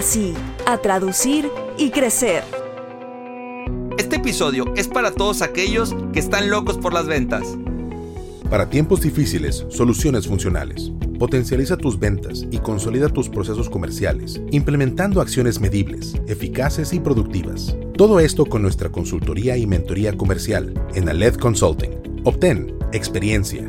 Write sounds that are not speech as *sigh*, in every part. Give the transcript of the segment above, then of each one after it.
sí, a traducir y crecer. Este episodio es para todos aquellos que están locos por las ventas. Para tiempos difíciles, soluciones funcionales. Potencializa tus ventas y consolida tus procesos comerciales, implementando acciones medibles, eficaces y productivas. Todo esto con nuestra consultoría y mentoría comercial en Aled Consulting. Obtén experiencia,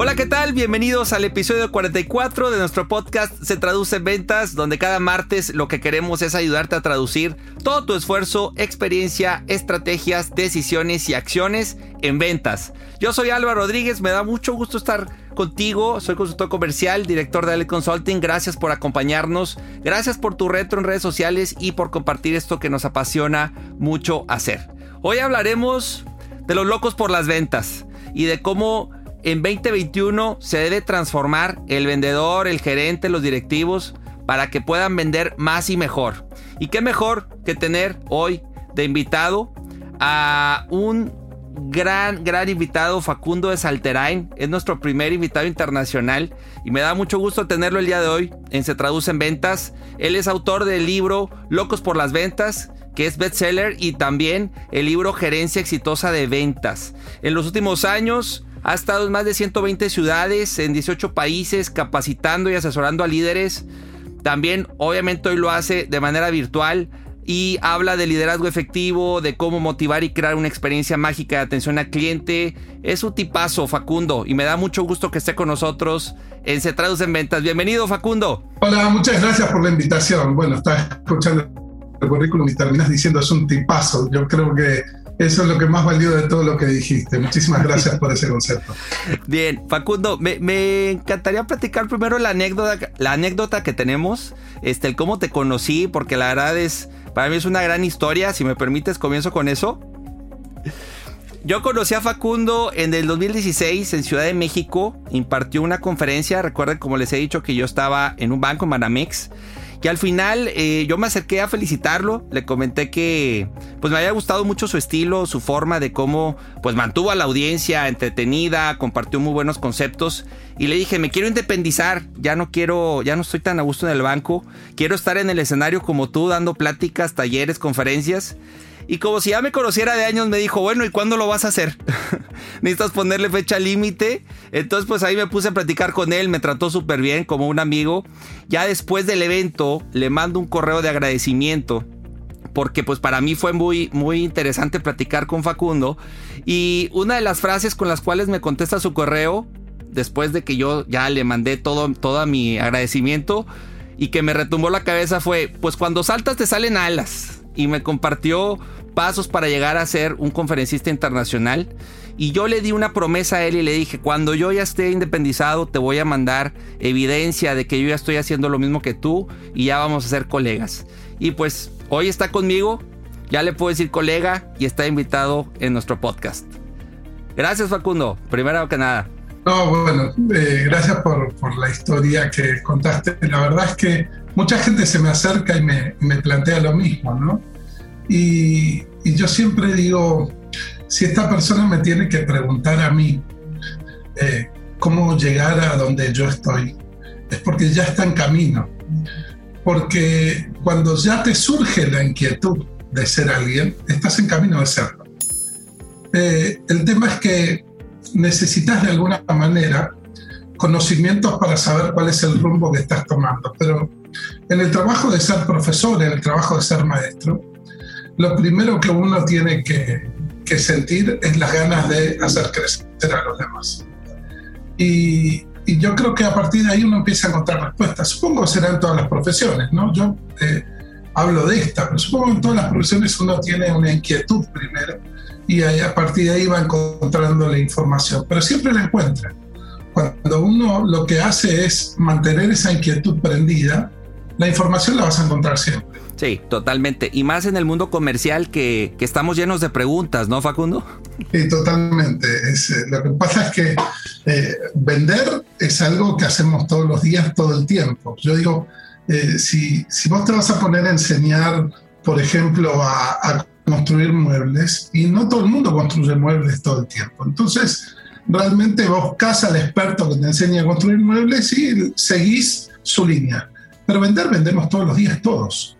Hola, ¿qué tal? Bienvenidos al episodio 44 de nuestro podcast Se Traduce en Ventas, donde cada martes lo que queremos es ayudarte a traducir todo tu esfuerzo, experiencia, estrategias, decisiones y acciones en ventas. Yo soy Álvaro Rodríguez, me da mucho gusto estar contigo, soy consultor comercial, director de Ale Consulting, gracias por acompañarnos, gracias por tu retro en redes sociales y por compartir esto que nos apasiona mucho hacer. Hoy hablaremos de los locos por las ventas y de cómo en 2021 se debe transformar el vendedor, el gerente, los directivos para que puedan vender más y mejor. Y qué mejor que tener hoy de invitado a un gran, gran invitado, Facundo de Salterain. Es nuestro primer invitado internacional y me da mucho gusto tenerlo el día de hoy en Se Traduce en Ventas. Él es autor del libro Locos por las Ventas que es bestseller y también el libro Gerencia Exitosa de Ventas. En los últimos años ha estado en más de 120 ciudades, en 18 países, capacitando y asesorando a líderes. También, obviamente, hoy lo hace de manera virtual y habla de liderazgo efectivo, de cómo motivar y crear una experiencia mágica de atención al cliente. Es un tipazo, Facundo, y me da mucho gusto que esté con nosotros en Se en Ventas. Bienvenido, Facundo. Hola, muchas gracias por la invitación. Bueno, estás escuchando el currículum y terminas diciendo es un tipazo. Yo creo que eso es lo que más valió de todo lo que dijiste. Muchísimas gracias por ese concepto. Bien, Facundo, me, encantaría platicar primero la anécdota, la anécdota que tenemos, este, el cómo te conocí, porque la verdad es, para mí es una gran historia. Si me permites, comienzo con eso. Yo conocí a Facundo en el 2016 en Ciudad de México. Impartió una conferencia. Recuerden, como les he dicho, que yo estaba en un banco en Manamex. Y al final eh, yo me acerqué a felicitarlo, le comenté que pues me había gustado mucho su estilo, su forma de cómo pues mantuvo a la audiencia entretenida, compartió muy buenos conceptos y le dije, me quiero independizar, ya no quiero, ya no estoy tan a gusto en el banco, quiero estar en el escenario como tú dando pláticas, talleres, conferencias. Y como si ya me conociera de años, me dijo, bueno, ¿y cuándo lo vas a hacer? *laughs* Necesitas ponerle fecha límite. Entonces, pues ahí me puse a platicar con él, me trató súper bien, como un amigo. Ya después del evento, le mando un correo de agradecimiento. Porque pues para mí fue muy, muy interesante platicar con Facundo. Y una de las frases con las cuales me contesta su correo, después de que yo ya le mandé todo, todo mi agradecimiento, y que me retumbó la cabeza fue, pues cuando saltas te salen alas. Y me compartió pasos para llegar a ser un conferencista internacional. Y yo le di una promesa a él y le dije, cuando yo ya esté independizado, te voy a mandar evidencia de que yo ya estoy haciendo lo mismo que tú y ya vamos a ser colegas. Y pues hoy está conmigo, ya le puedo decir colega y está invitado en nuestro podcast. Gracias Facundo, primero que nada. No, bueno, eh, gracias por, por, la historia que contaste. La verdad es que mucha gente se me acerca y me, me plantea lo mismo, ¿no? Y, yo siempre digo, si esta persona me tiene que preguntar a mí eh, cómo llegar a donde yo estoy, es porque ya está en camino. porque cuando ya te surge la inquietud de ser alguien, estás en camino de serlo. Eh, el tema es que necesitas de alguna manera conocimientos para saber cuál es el rumbo que estás tomando, pero en el trabajo de ser profesor, en el trabajo de ser maestro, lo primero que uno tiene que, que sentir es las ganas de hacer crecer a los demás. Y, y, yo creo que a partir de ahí uno empieza a encontrar respuestas. Supongo que serán todas las profesiones, ¿no? Yo eh, hablo de esta, pero supongo que en todas las profesiones uno tiene una inquietud primero y a partir de ahí va encontrando la información, pero siempre la encuentra. Cuando uno lo que hace es mantener esa inquietud prendida, la información la vas a encontrar siempre. Sí, totalmente. Y más en el mundo comercial que, que estamos llenos de preguntas, ¿no, Facundo? Sí, totalmente. Eh, lo que pasa es que eh, vender es algo que hacemos todos los días, todo el tiempo. Yo digo, eh, si, vos te vas a poner a enseñar, por ejemplo, a, construir muebles, y no todo el mundo construye muebles todo el tiempo. Entonces, realmente vos buscas al experto que te enseña a construir muebles y seguís su línea. Pero vender, vendemos todos los días, todos.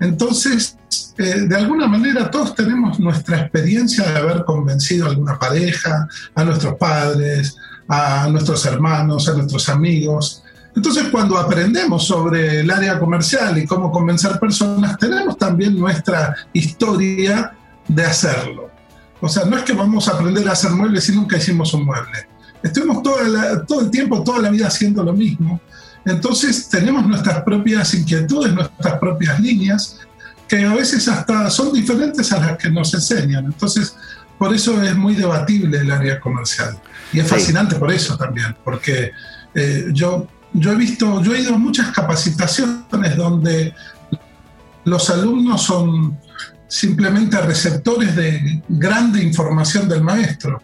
Entonces, eh, de alguna manera todos tenemos nuestra experiencia de haber convencido a alguna pareja, a nuestros padres, a nuestros hermanos, a nuestros amigos. Entonces, cuando aprendemos sobre el área comercial y cómo convencer personas, tenemos también nuestra historia de hacerlo. O sea, no es que vamos a aprender a hacer muebles si nunca hicimos un mueble. Estuvimos todo, todo el tiempo, toda la vida haciendo lo mismo. Entonces tenemos nuestras propias inquietudes, nuestras propias líneas, que a veces hasta son diferentes a las que nos enseñan. Entonces, por eso es muy debatible el área comercial. Y es fascinante por eso también, porque eh, yo, yo he visto, yo he ido a muchas capacitaciones donde los alumnos son simplemente receptores de grande información del maestro,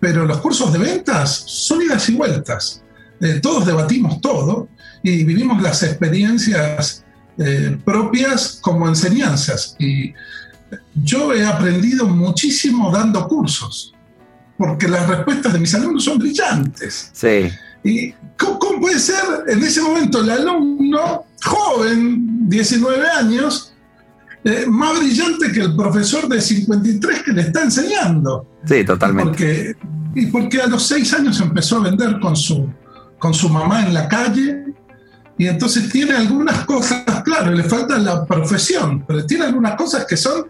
pero los cursos de ventas son idas y vueltas. Eh, todos debatimos todo y vivimos las experiencias eh, propias como enseñanzas. Y yo he aprendido muchísimo dando cursos, porque las respuestas de mis alumnos son brillantes. Sí. ¿Y cómo, puede ser en ese momento el alumno joven, 19 años, eh, más brillante que el profesor de 53 que le está enseñando? Sí, totalmente. Porque, y porque a los 6 años empezó a vender con su, con su mamá en la calle, y entonces tiene algunas cosas, claro, le falta la profesión, pero tiene algunas cosas que son,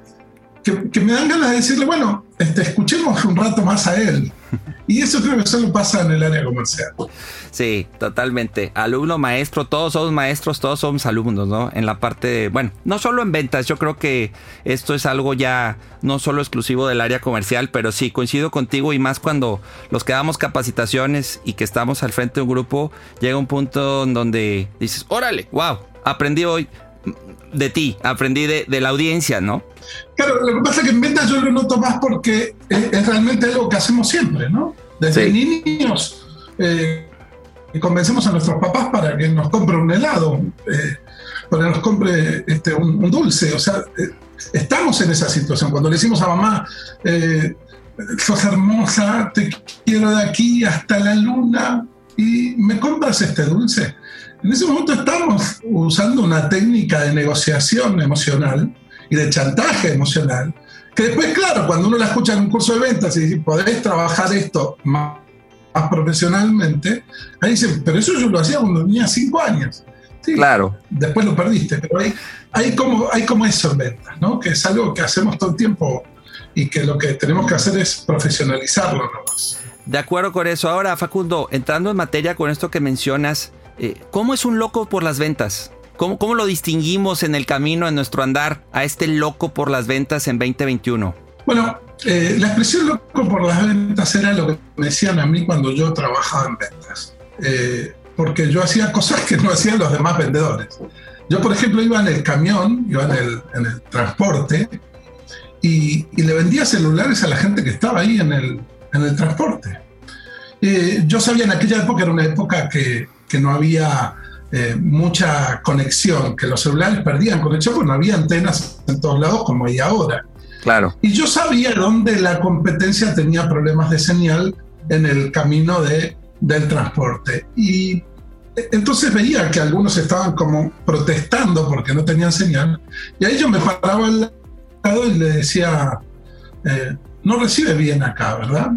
que, me dan ganas de decirle, bueno, este, escuchemos un rato más a él. Y eso creo que solo pasa en el área comercial. Sí, totalmente. Alumno, maestro, todos somos maestros, todos somos alumnos, ¿no? En la parte de, bueno, no solo en ventas, yo creo que esto es algo ya no solo exclusivo del área comercial, pero sí, coincido contigo y más cuando los que damos capacitaciones y que estamos al frente de un grupo, llega un punto en donde dices, órale, wow, aprendí hoy de ti, aprendí de, de la audiencia, ¿no? Claro, lo que pasa es que en ventas yo lo noto más porque es, realmente algo que hacemos siempre, ¿no? Desde niños eh, convencemos a nuestros papás para que nos compre un helado, eh, para que nos compre este, un, dulce. O sea, eh, estamos en esa situación. Cuando le decimos a mamá, sos hermosa, te quiero de aquí hasta la luna y me compras este dulce. En ese momento estamos usando una técnica de negociación emocional y de chantaje emocional, que después, claro, cuando uno la escucha en un curso de ventas y dice, podés trabajar esto más, profesionalmente, ahí dicen, pero eso yo lo hacía cuando tenía cinco años. Sí, claro. Después lo perdiste, pero hay, hay, como, hay como eso en ventas, ¿no? Que es algo que hacemos todo el tiempo y que lo que tenemos que hacer es profesionalizarlo nomás. De acuerdo con eso. Ahora, Facundo, entrando en materia con esto que mencionas, eh, ¿cómo es un loco por las ventas? ¿Cómo, lo distinguimos en el camino, en nuestro andar, a este loco por las ventas en 2021? Bueno, eh, la expresión loco por las ventas era lo que me decían a mí cuando yo trabajaba en ventas. Eh, porque yo hacía cosas que no hacían los demás vendedores. Yo, por ejemplo, iba en el camión, iba en el, transporte y, le vendía celulares a la gente que estaba ahí en el, transporte. Eh, yo sabía en aquella época, era una época que, que no había eh, mucha conexión, que los celulares perdían conexión porque no había antenas en todos lados como hay ahora. Claro. Y yo sabía dónde la competencia tenía problemas de señal en el camino de, del transporte. Y entonces veía que algunos estaban como protestando porque no tenían señal, y ahí yo me paraba al lado y le decía, eh, no recibe bien acá, ¿verdad?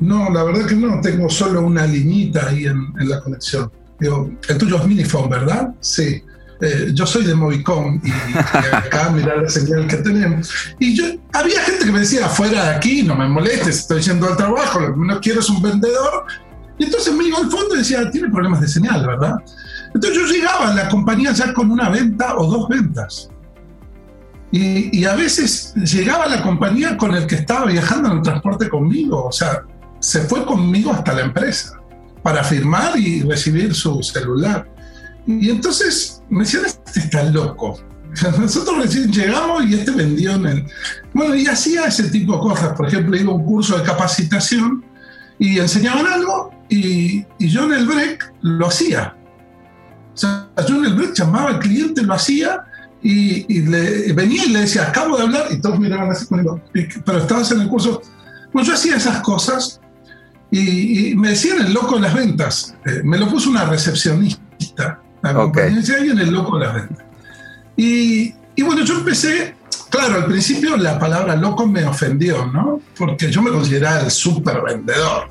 No, la verdad que no, tengo solo una liñita ahí en, la conexión. Digo, el tuyo es Minifone, ¿verdad? Sí. Eh, yo soy de Movicom y, acá *laughs* mirar la señal que tenemos. Y yo, había gente que me decía, fuera de aquí, no me molestes, estoy yendo al trabajo, lo que no quiero es un vendedor. Y entonces me iba al fondo y decía, tiene problemas de señal, ¿verdad? Entonces yo llegaba a la compañía ya con una venta o dos ventas. Y, y, a veces llegaba a la compañía con el que estaba viajando en el transporte conmigo. O sea, se fue conmigo hasta la empresa para firmar y recibir su celular. Y entonces me decían, este está loco. *laughs* Nosotros recién llegamos y este vendió en el... Bueno, y hacía ese tipo de cosas. Por ejemplo, iba a un curso de capacitación y enseñaban algo y, y yo en el break lo hacía. O sea, yo en el break llamaba al cliente, lo hacía y, le, venía y le decía, acabo de hablar, y todos miraban así conmigo, pero estabas en el curso. Bueno, yo hacía esas cosas y, me decían el loco de las ventas. Eh, me lo puso una recepcionista. La compañía decía alguien el loco de las ventas. Y, y, bueno, yo empecé, claro, al principio la palabra loco me ofendió, ¿no? Porque yo me consideraba el súper vendedor.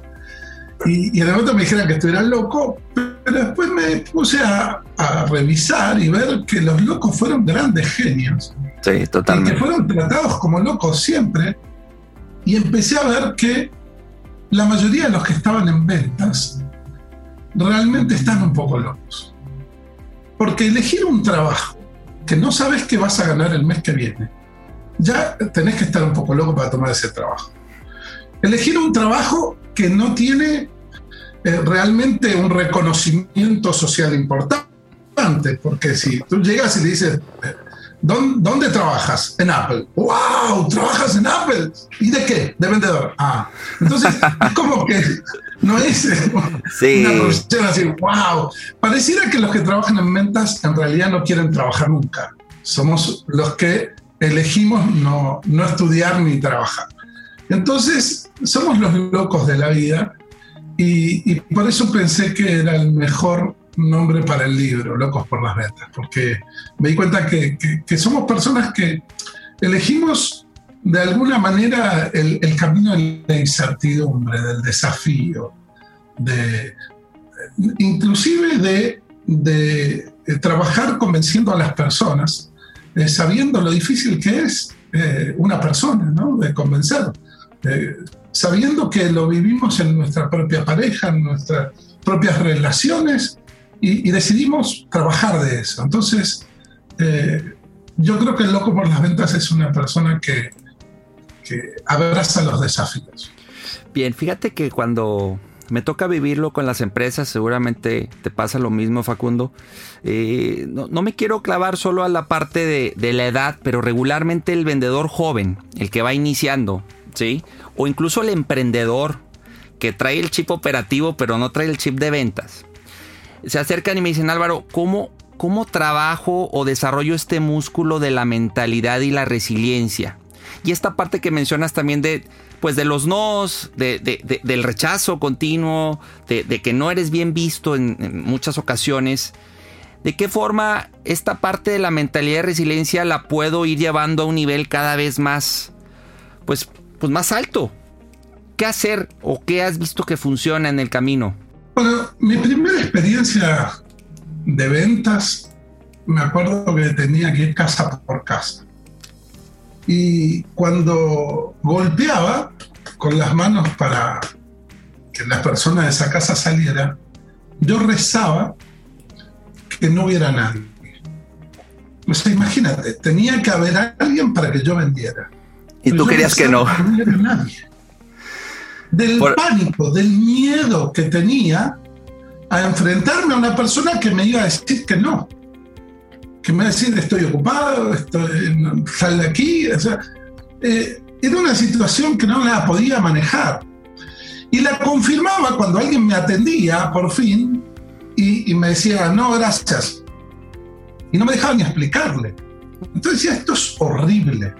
Y, y de momento me dijeron que estuviera loco, pero después me puse a, a, revisar y ver que los locos fueron grandes genios. Sí, totalmente. Y que fueron tratados como locos siempre. Y empecé a ver que la mayoría de los que estaban en ventas realmente están un poco locos. Porque elegir un trabajo que no sabes que vas a ganar el mes que viene, ya tenés que estar un poco loco para tomar ese trabajo. Elegir un trabajo que no tiene eh, realmente un reconocimiento social importante, porque si tú llegas y le dices, ¿Dónde, trabajas? En Apple. ¡Wow! ¿Trabajas en Apple? ¿Y de qué? De vendedor. Ah. Entonces, es *laughs* como que no es una profesión así, ¡wow! Pareciera que los que trabajan en ventas en realidad no quieren trabajar nunca. Somos los que elegimos no, no estudiar ni trabajar. Entonces, somos los locos de la vida y, y por eso pensé que era el mejor nombre para el libro, Locos por las Ventas, porque me di cuenta que, somos personas que elegimos de alguna manera el, camino de la incertidumbre, del desafío, de, inclusive de, de, trabajar convenciendo a las personas, eh, sabiendo lo difícil que es eh, una persona, ¿no? de convencer, eh, sabiendo que lo vivimos en nuestra propia pareja, en nuestras propias relaciones y, decidimos trabajar de eso. Entonces, eh, yo creo que el loco por las ventas es una persona que, que abraza los desafíos. Bien, fíjate que cuando me toca vivirlo con las empresas, seguramente te pasa lo mismo, Facundo. Eh, no, me quiero clavar solo a la parte de, de, la edad, pero regularmente el vendedor joven, el que va iniciando, ¿sí? O incluso el emprendedor que trae el chip operativo, pero no trae el chip de ventas se acercan y me dicen, Álvaro, ¿cómo, cómo trabajo o desarrollo este músculo de la mentalidad y la resiliencia? Y esta parte que mencionas también de, pues de los nos, de, del rechazo continuo, de, que no eres bien visto en, muchas ocasiones. ¿De qué forma esta parte de la mentalidad de resiliencia la puedo ir llevando a un nivel cada vez más, pues, pues más alto? ¿Qué hacer o qué has visto que funciona en el camino? Bueno, mi primera experiencia de ventas, me acuerdo que tenía que ir casa por casa. Y cuando golpeaba con las manos para que la persona de esa casa saliera, yo rezaba que no hubiera nadie. O sea, imagínate, tenía que haber alguien para que yo vendiera. Y tú querías que no. no hubiera nadie del pánico, del miedo que tenía a enfrentarme a una persona que me iba a decir que no, que me iba a decir estoy ocupado, estoy, sal de aquí. O sea, eh, era una situación que no la podía manejar. Y la confirmaba cuando alguien me atendía, por fin, y, y me decía, no, gracias. Y no me dejaba ni explicarle. Entonces decía, esto es horrible.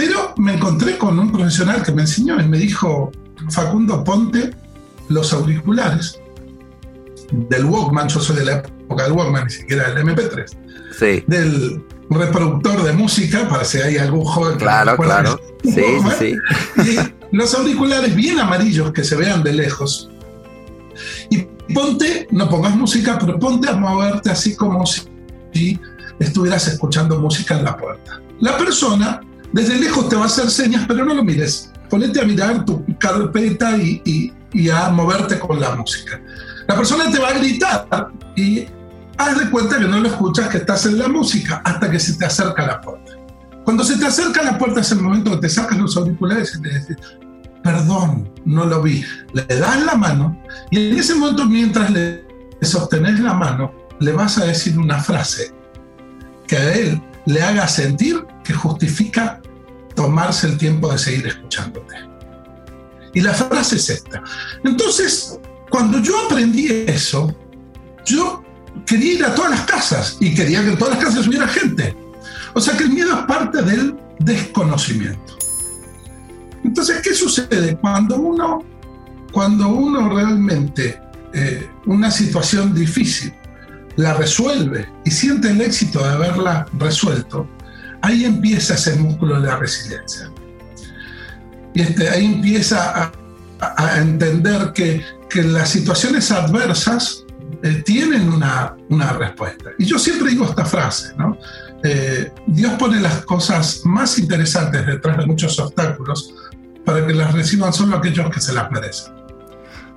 Pero me encontré con un profesional que me enseñó y me dijo, Facundo, ponte los auriculares del Walkman, yo soy de la época del Walkman, ni siquiera del MP3. Sí. Del reproductor de música, para si hay algún joven. que Claro, claro. Sí, sí, Walkman. sí. Y los auriculares bien amarillos que se vean de lejos. Y ponte, no pongas música, pero ponte a moverte así como si estuvieras escuchando música en la puerta. La persona desde lejos te va a hacer señas, pero no lo mires. Ponete a mirar tu carpeta y, y- y a moverte con la música. La persona te va a gritar y haz de cuenta que no lo escuchas, que estás en la música hasta que se te acerca la puerta. Cuando se te acerca la puerta es el momento que te sacas los auriculares y le dices, perdón, no lo vi. Le das la mano y en ese momento mientras le sostenés la mano, le vas a decir una frase que a él le haga sentir que justifica tomarse el tiempo de seguir escuchándote. Y la frase es esta. Entonces, cuando yo aprendí eso, yo quería ir a todas las casas y quería que en todas las casas hubiera gente. O sea que el miedo es parte del desconocimiento. Entonces, ¿qué sucede? Cuando uno, cuando uno realmente eh, una situación difícil la resuelve y siente el éxito de haberla resuelto, ahí empieza ese músculo de la resiliencia. Y este, ahí empieza a, entender que, que las situaciones adversas eh, tienen una, una respuesta. Y yo siempre digo esta frase, ¿no? Eh, Dios pone las cosas más interesantes detrás de muchos obstáculos para que las reciban solo aquellos que se las merecen.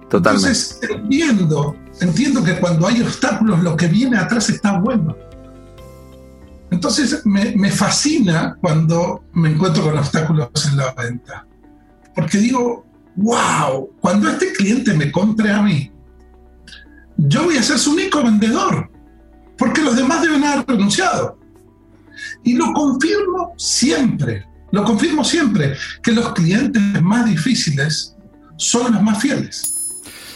Totalmente. Entonces, entiendo, entiendo que cuando hay obstáculos, lo que viene atrás está bueno. Entonces, me, fascina cuando me encuentro con obstáculos en la venta. Porque digo, wow, cuando este cliente me compre a mí, yo voy a ser su único vendedor. Porque los demás deben haber renunciado. Y lo confirmo siempre, lo confirmo siempre, que los clientes más difíciles son los más fieles.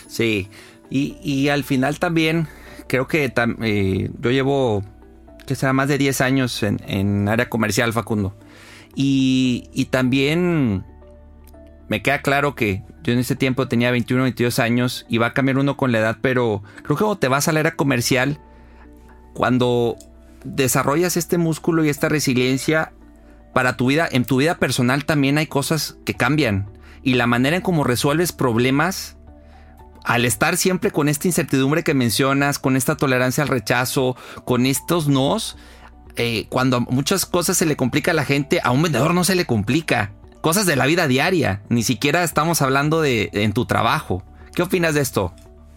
Sí, y, y al final también creo que eh, yo llevo, que será más de 10 años en, en área comercial, Facundo. Y, y también me queda claro que yo en ese tiempo tenía 21, 22 años y va a cambiar uno con la edad, pero creo que te vas a la área comercial, cuando desarrollas este músculo y esta resiliencia para tu vida, en tu vida personal también hay cosas que cambian. Y la manera en cómo resuelves problemas al estar siempre con esta incertidumbre que mencionas, con esta tolerancia al rechazo, con estos nos, eh, cuando muchas cosas se le complica a la gente, a un vendedor no se le complica. Cosas de la vida diaria, ni siquiera estamos hablando de en tu trabajo. ¿Qué opinas de esto?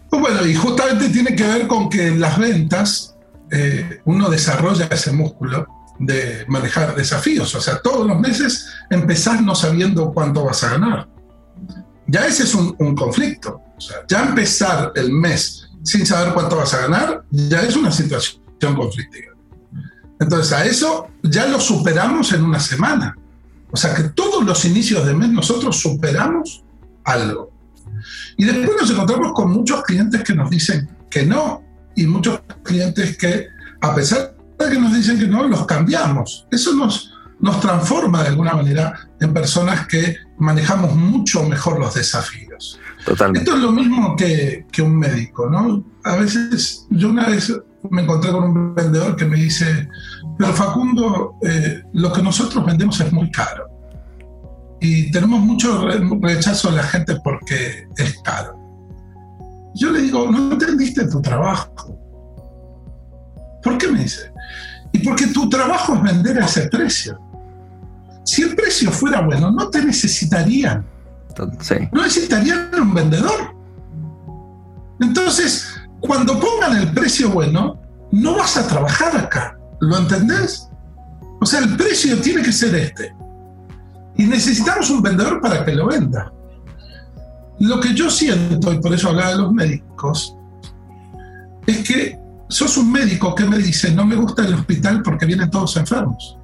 Pues bueno, y justamente tiene que ver con que en las ventas eh, uno desarrolla ese músculo de manejar desafíos. O sea, todos los meses empezás no sabiendo cuánto vas a ganar. Ya ese es un, conflicto. Ya empezar el mes sin saber cuánto vas a ganar, ya es una situación conflictiva. Entonces, a eso ya lo superamos en una semana. O sea, que todos los inicios de mes nosotros superamos algo. Y después nos encontramos con muchos clientes que nos dicen que no y muchos clientes que, a pesar de que nos dicen que no, los cambiamos. Eso nos, nos transforma de alguna manera en personas que manejamos mucho mejor los desafíos. Totalmente. Esto es lo mismo que, que un médico, ¿no? A veces, yo una vez me encontré con un vendedor que me dice, pero Facundo, eh, lo que nosotros vendemos es muy caro. Y tenemos mucho re- rechazo a la gente porque es caro. Yo le digo, no entendiste tu trabajo. ¿Por qué me dice? Y porque tu trabajo es vender a ese precio. Si el precio fuera bueno, no te necesitarían Sí. no necesitarían un vendedor. Entonces, cuando pongan el precio bueno, no vas a trabajar acá. ¿Lo entendés? O sea, el precio tiene que ser este. Y necesitamos un vendedor para que lo venda. Lo que yo siento, y por eso hablaba de los médicos, es que sos un médico que me dice, no me gusta el hospital porque vienen todos enfermos.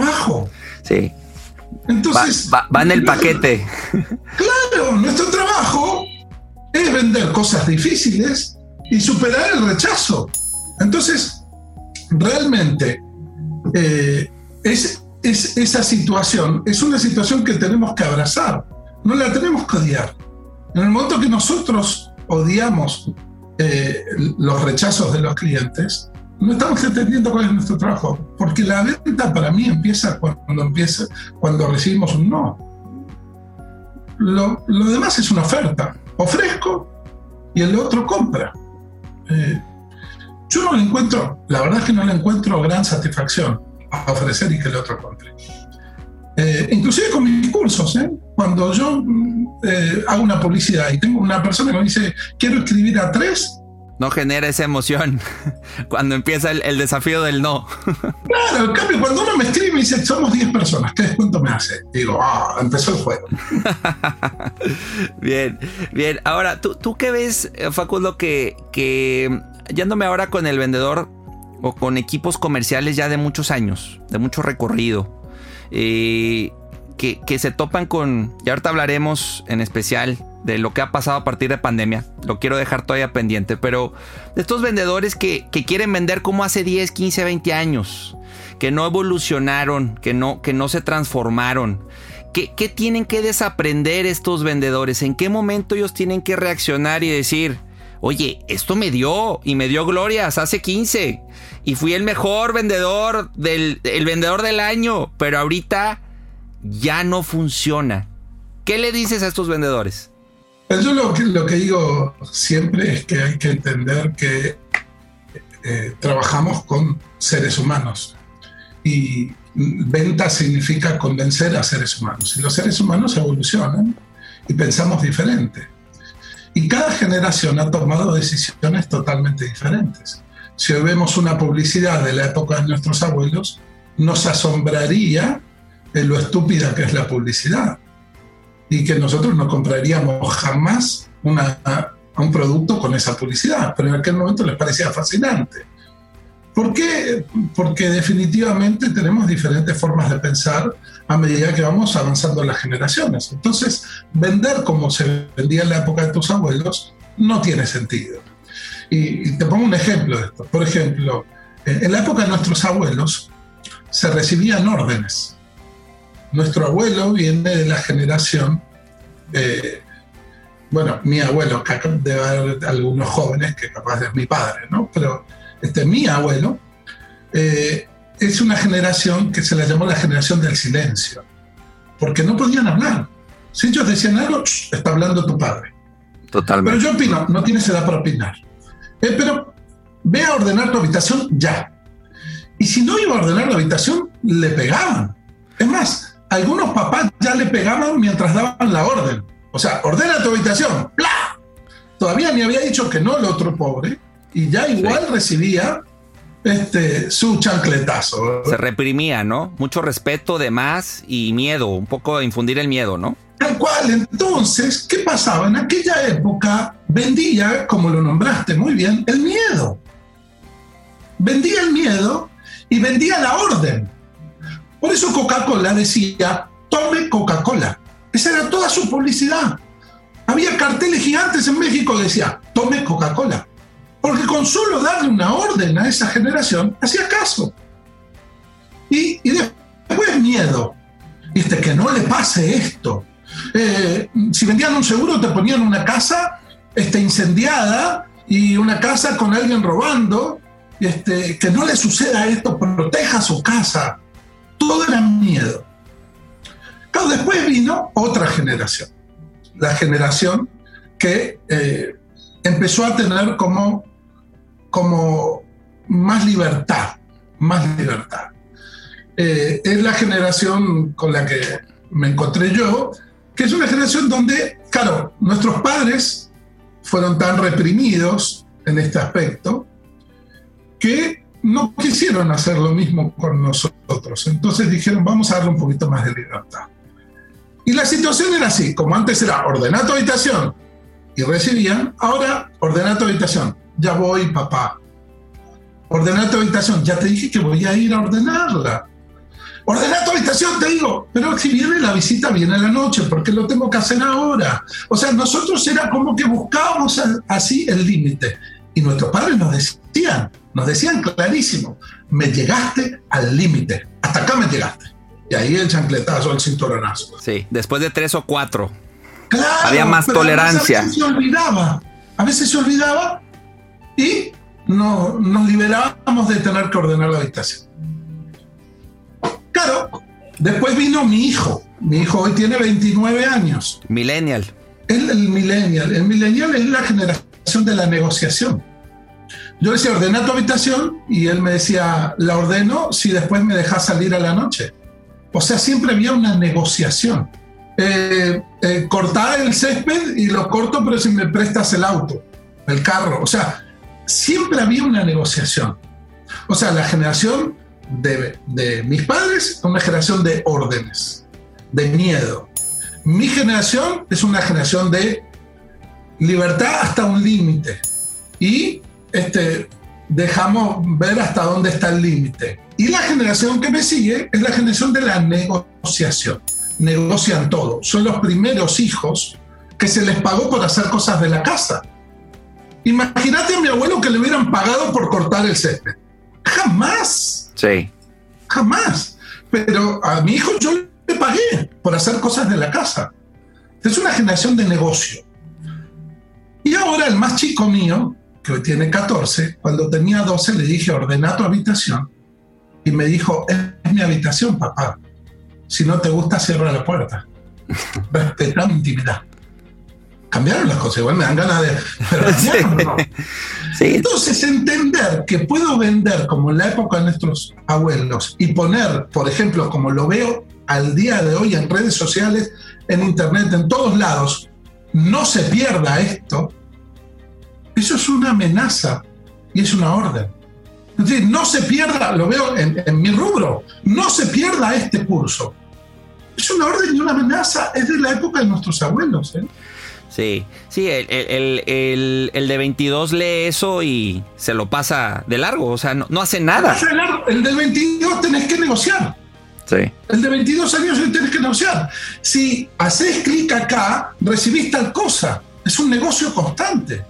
Trabajo. Sí. Va, Entonces, va- va en el paquete. Claro, nuestro trabajo es vender cosas difíciles y superar el rechazo. Entonces, realmente, eh, es, es- esa situación es una situación que tenemos que abrazar, no la tenemos que odiar. En el momento que nosotros odiamos eh, los rechazos de los clientes, no estamos entendiendo cuál es nuestro trabajo, porque la venta para mí empieza cuando empieza, cuando recibimos un no. Lo, demás es una oferta. Ofrezco y el otro compra. Eh, yo no le encuentro, la verdad es que no le encuentro gran satisfacción a ofrecer y que el otro compre. Eh, inclusive con mis cursos, ¿eh? cuando yo eh, hago una publicidad y tengo una persona que me dice, quiero escribir a tres. No genera esa emoción *laughs* cuando empieza el, desafío del no. *laughs* Claro, en cambio, cuando uno me escribe y me dice, somos 10 personas, ¿qué descuento me hace? Digo, ah, empezó el juego. *laughs* bien, bien. Ahora, ¿tú, tú qué ves, Facundo, que, que yéndome ahora con el vendedor o con equipos comerciales ya de muchos años, de mucho recorrido, eh, que, se topan con, y ahorita hablaremos en especial de lo que ha pasado a partir de pandemia, lo quiero dejar todavía pendiente, pero de estos vendedores que, quieren vender como hace 10, 15, 20 años, que no evolucionaron, que no, que no se transformaron. ¿Qué, ¿Qué tienen que desaprender estos vendedores? ¿En qué momento ellos tienen que reaccionar y decir, oye, esto me dio y me dio glorias hace 15 y fui el mejor vendedor del el vendedor del año, pero ahorita ya no funciona. ¿Qué le dices a estos vendedores? Pues yo lo que, digo siempre es que hay que entender que eh, trabajamos con seres humanos y venta significa convencer a seres humanos y los seres humanos evolucionan y pensamos diferente. Y cada generación ha tomado decisiones totalmente diferentes. Si hoy vemos una publicidad de la época de nuestros abuelos, nos asombraría de lo estúpida que es la publicidad y que nosotros no compraríamos jamás un producto con esa publicidad, pero en aquel momento les parecía fascinante. ¿Por qué? Porque definitivamente tenemos diferentes formas de pensar a medida que vamos avanzando las generaciones. Entonces, vender como se vendía en la época de tus abuelos no tiene sentido. Y, te pongo un ejemplo de esto. Por ejemplo, en la época de nuestros abuelos se recibían órdenes. Nuestro abuelo viene de la generación, eh, bueno, mi abuelo, que debe haber algunos jóvenes que capaz es mi padre, ¿no? Pero este, mi abuelo, eh, es una generación que se la llamó la generación del silencio, porque no podían hablar. Si ellos decían algo, está hablando tu padre. Totalmente. Pero yo opino, no tienes edad para opinar. Eh, pero ve a ordenar tu habitación ya. Y si no iba a ordenar la habitación, le pegaban. Es más, algunos papás ya le pegaban mientras daban la orden. O sea, ordena tu habitación, ¡Bla! Todavía ni había dicho que no el otro pobre, y ya igual recibía este, su chancletazo. Se reprimía, ¿no? Mucho respeto de más y miedo, un poco de infundir el miedo, ¿no? Tal cual, entonces, ¿qué pasaba? En aquella época vendía, como lo nombraste muy bien, el miedo. Vendía el miedo y vendía la orden. Por eso Coca-Cola decía, tome Coca-Cola. Esa era toda su publicidad. Había carteles gigantes en México que decía, tome Coca-Cola. Porque con solo darle una orden a esa generación, hacía caso. Y, después miedo. Viste, que no le pase esto. Eh, si vendían un seguro, te ponían una casa este, incendiada y una casa con alguien robando. Este, que no le suceda esto, proteja su casa. Todo era miedo. Claro, después vino otra generación. La generación que eh, empezó a tener como como más libertad, más libertad. Eh, es la generación con la que me encontré yo, que es una generación donde, claro, nuestros padres fueron tan reprimidos en este aspecto que no quisieron hacer lo mismo con nosotros. Entonces dijeron, vamos a darle un poquito más de libertad. Y la situación era así, como antes era ordenar tu habitación y recibían, ahora ordena tu habitación, ya voy, papá. Ordenar tu habitación, ya te dije que voy a ir a ordenarla. Ordenar tu habitación, te digo, pero si viene la visita, viene la noche, porque lo tengo que hacer ahora. O sea, nosotros era como que buscábamos así el límite. Y nuestros padres nos decían, nos decían clarísimo, me llegaste al límite, hasta acá me llegaste. Y ahí el chancletazo, el cinturonazo. Sí, después de tres o cuatro. Claro, había más tolerancia. se olvidaba A veces se olvidaba y no, nos liberábamos de tener que ordenar la habitación. Claro, después vino mi hijo. Mi hijo hoy tiene 29 años. Millennial. El, el millennial. El millennial es la generación de la negociación. Yo decía, ordena tu habitación y él me decía, la ordeno si después me dejas salir a la noche. O sea, siempre había una negociación. Eh, eh, cortar el césped y lo corto, pero si me prestas el auto, el carro. O sea, siempre había una negociación. O sea, la generación de, de mis padres es una generación de órdenes, de miedo. Mi generación es una generación de libertad hasta un límite. Y este, dejamos ver hasta dónde está el límite. Y la generación que me sigue es la generación de la negociación. Negocian todo. Son los primeros hijos que se les pagó por hacer cosas de la casa. Imagínate a mi abuelo que le hubieran pagado por cortar el césped. Jamás. Sí. Jamás. Pero a mi hijo yo le pagué por hacer cosas de la casa. Es una generación de negocio. Y ahora el más chico mío, que hoy tiene 14, cuando tenía 12 le dije, ordena tu habitación. Y me dijo, es mi habitación, papá. Si no te gusta, cierra la puerta. *laughs* Respeta mi intimidad. Cambiaron las cosas, igual me dan ganas de... Pero *laughs* cambiaron, ¿no? Sí. Entonces, entender que puedo vender como en la época de nuestros abuelos y poner, por ejemplo, como lo veo al día de hoy en redes sociales, en internet, en todos lados, no se pierda esto, eso es una amenaza y es una orden. No se pierda, lo veo en, en mi rubro, no se pierda este curso. Es una orden y una amenaza, es de la época de nuestros abuelos. ¿eh? Sí, sí, el, el- el- el de 22 lee eso y se lo pasa de largo, o sea, no, no hace nada. El del 22 tenés que negociar. Sí. El de 22 años tenés que negociar. Si haces clic acá, recibís tal cosa. Es un negocio constante.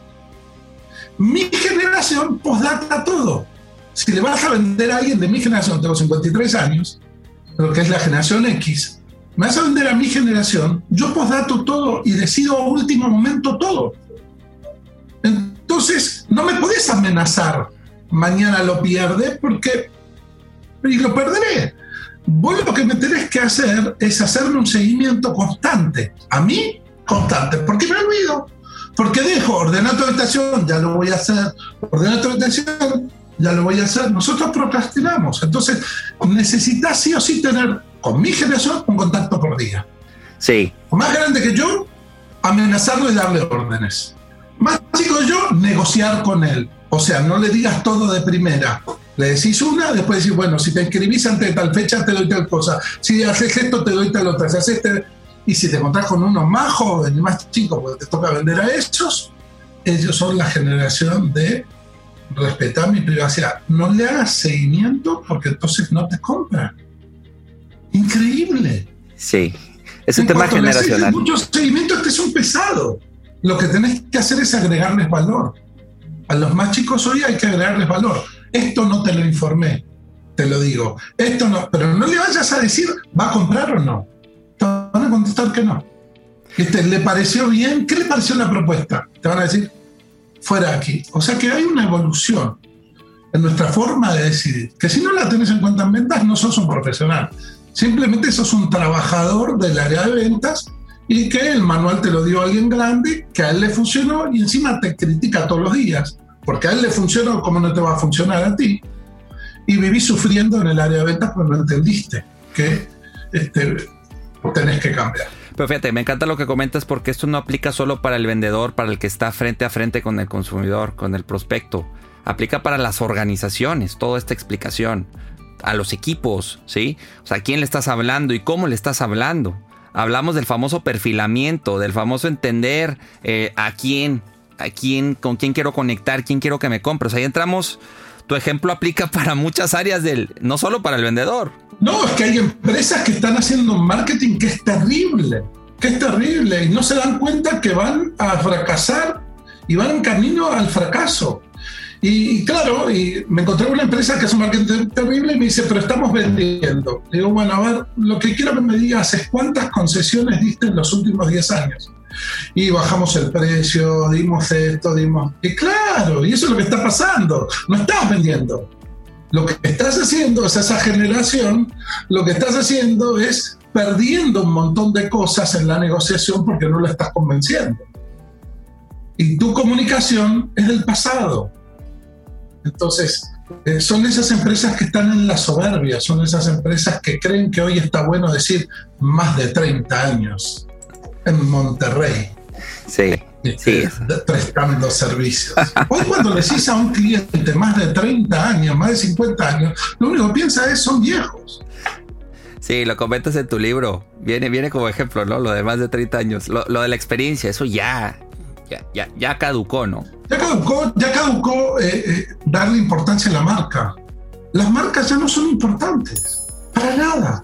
Mi generación postdata todo. Si le vas a vender a alguien de mi generación, tengo 53 años, lo que es la generación X, me vas a vender a mi generación, yo postdato todo y decido a último momento todo. Entonces, no me podés amenazar. Mañana lo pierdes porque... Y lo perderé. Vos lo que me tenés que hacer es hacerme un seguimiento constante. A mí, constante. Porque me olvido. Porque dejo, ordenar tu habitación, ya lo voy a hacer. Ordenar tu habitación, ya lo voy a hacer. Nosotros procrastinamos. Entonces, necesitas sí o sí tener con mi generación un contacto por día. Sí, Más grande que yo, amenazarlo y darle órdenes. Más chico que yo, negociar con él. O sea, no le digas todo de primera. Le decís una, después decís, bueno, si te inscribís antes de tal fecha, te doy tal cosa. Si haces esto, te doy tal otra. Si haces este- Y si te encontrás con uno más joven y más chico, porque te toca vender a esos, ellos son la generación de respetar mi privacidad. No le hagas seguimiento porque entonces no te compran. Increíble. sí. Es un En tema generacional. mucho seguimiento, este es un pesado. Lo que tenés que hacer es agregarles valor. A los más chicos hoy hay que agregarles valor. Esto no te lo informé, te lo digo. Esto no, pero no le vayas a decir, ¿va a comprar o no? Contestar que no. Este, ¿Le pareció bien? ¿Qué le pareció la propuesta? Te van a decir, fuera aquí. O sea que hay una evolución en nuestra forma de decidir. Que si no la tenés en cuenta en ventas, no sos un profesional. Simplemente sos un trabajador del área de ventas y que el manual te lo dio alguien grande, que a él le funcionó y encima te critica todos los días, porque a él le funcionó, ¿cómo no te va a funcionar a ti? Y vivís sufriendo en el área de ventas porque no entendiste que este, tenés que cambiar. Pero fíjate, me encanta lo que comentas porque esto no aplica solo para el vendedor, para el que está frente a frente con el consumidor, con el prospecto. Aplica para las organizaciones, toda esta explicación. A los equipos, ¿sí? O sea, ¿a quién le estás hablando y cómo le estás hablando? Hablamos del famoso perfilamiento, del famoso entender eh, a quién, a quién, con quién quiero conectar, quién quiero que me compre. O sea, ahí entramos. Tu ejemplo aplica *laughs* para muchas áreas del, no solo para el vendedor. No, es que hay empresas que están haciendo marketing que es terrible, que es terrible, y no se dan cuenta que van a fracasar y van en camino al fracaso. Y, y claro, y me encontré una empresa que hace un marketing terrible y me dice, pero estamos vendiendo. Le digo, bueno, a ver, lo que quiero que me digas es cuántas concesiones diste en los últimos 10 años. Y bajamos el precio, dimos esto, dimos... Y claro, y eso es lo que está pasando, no estás vendiendo. Lo que estás haciendo es esa generación, lo que estás haciendo es perdiendo un montón de cosas en la negociación porque no la estás convenciendo. Y tu comunicación es del pasado. Entonces, eh, son esas empresas que están en la soberbia, son esas empresas que creen que hoy está bueno decir más de 30 años en Monterrey. Sí. Sí. prestando servicios. Hoy cuando decís a un cliente más de 30 años, más de 50 años, lo único que piensa es son viejos. Sí, lo comentas en tu libro. Viene, viene como ejemplo, ¿no? Lo de más de 30 años. Lo, de la experiencia, eso ya, ya, ya, ya caducó, ¿no? Ya caducó, ya caducó eh, eh, darle importancia a la marca. Las marcas ya no son importantes. Para nada.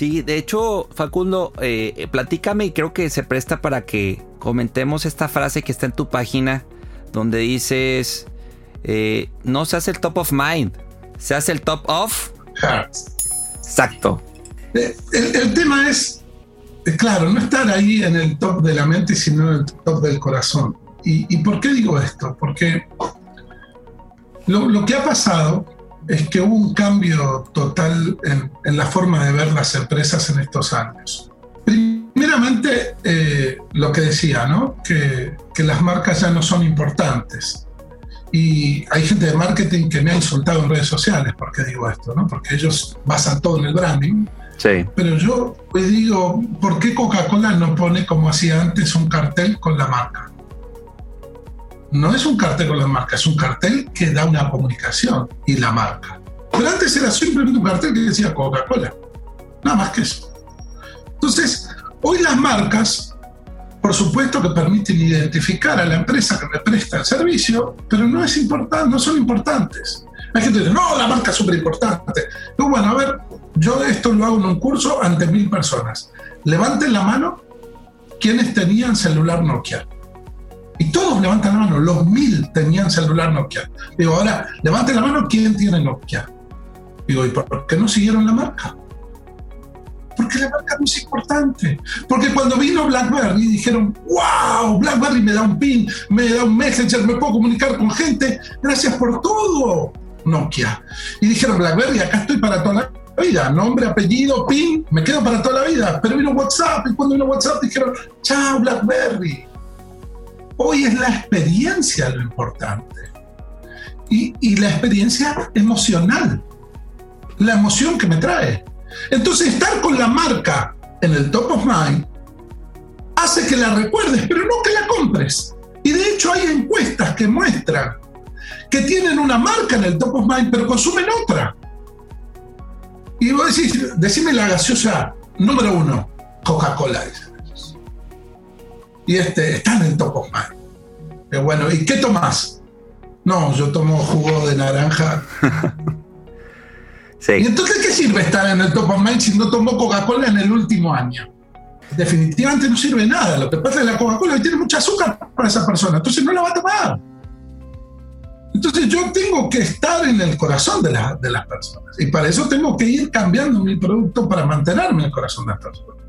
Sí, de hecho, Facundo, eh, platícame y creo que se presta para que comentemos esta frase que está en tu página, donde dices, eh, no se hace el top of mind, se hace el top of Exacto. Eh, el, tema es, claro, no estar ahí en el top de la mente, sino en el top del corazón. ¿Y, por qué digo esto? Porque lo, lo que ha pasado es que hubo un cambio total en, la forma de ver las empresas en estos años. Primeramente, eh, lo que decía, ¿no? Que, que, las marcas ya no son importantes. Y hay gente de marketing que me ha insultado en redes sociales porque digo esto, ¿no? Porque ellos basan todo en el branding. Sí. Pero yo pues digo, ¿por qué Coca-Cola no pone como hacía antes un cartel con la marca? No es un cartel con la marca, es un cartel que da una comunicación y la marca. Pero antes era simplemente un cartel que decía Coca-Cola, nada más que eso. Entonces, hoy las marcas, por supuesto que permiten identificar a la empresa que me presta el servicio, pero no, es importante, no son importantes. Hay gente que dice, no, la marca es súper importante. Bueno, a ver, yo esto lo hago en un curso ante mil personas. Levanten la mano quienes tenían celular Nokia. Y todos levantan la mano, los mil tenían celular Nokia. Digo, ahora, levanten la mano, ¿quién tiene Nokia? Digo, ¿y por qué no siguieron la marca? Porque la marca no es importante. Porque cuando vino BlackBerry dijeron, wow, BlackBerry me da un pin, me da un messenger, me puedo comunicar con gente, gracias por todo, Nokia. Y dijeron, BlackBerry, acá estoy para toda la vida, nombre, apellido, pin, me quedo para toda la vida. Pero vino WhatsApp y cuando vino WhatsApp dijeron, chao, BlackBerry. Hoy es la experiencia lo importante. Y, la experiencia emocional. La emoción que me trae. Entonces, estar con la marca en el top of mind hace que la recuerdes, pero no que la compres. Y de hecho hay encuestas que muestran que tienen una marca en el top of mind, pero consumen otra. Y vos decís, decime la gaseosa número uno, Coca-Cola y este, está en of mind. bueno, ¿y qué tomas? No, yo tomo jugo de naranja. *laughs* sí. ¿Y entonces qué sirve estar en el top of mind si no tomo Coca-Cola en el último año? Definitivamente no sirve nada. Lo que pasa es que la Coca-Cola tiene mucha azúcar para esa persona, entonces no la va a tomar. Entonces yo tengo que estar en el corazón de, de las personas. Y para eso tengo que ir cambiando mi producto para mantenerme en el corazón de las personas.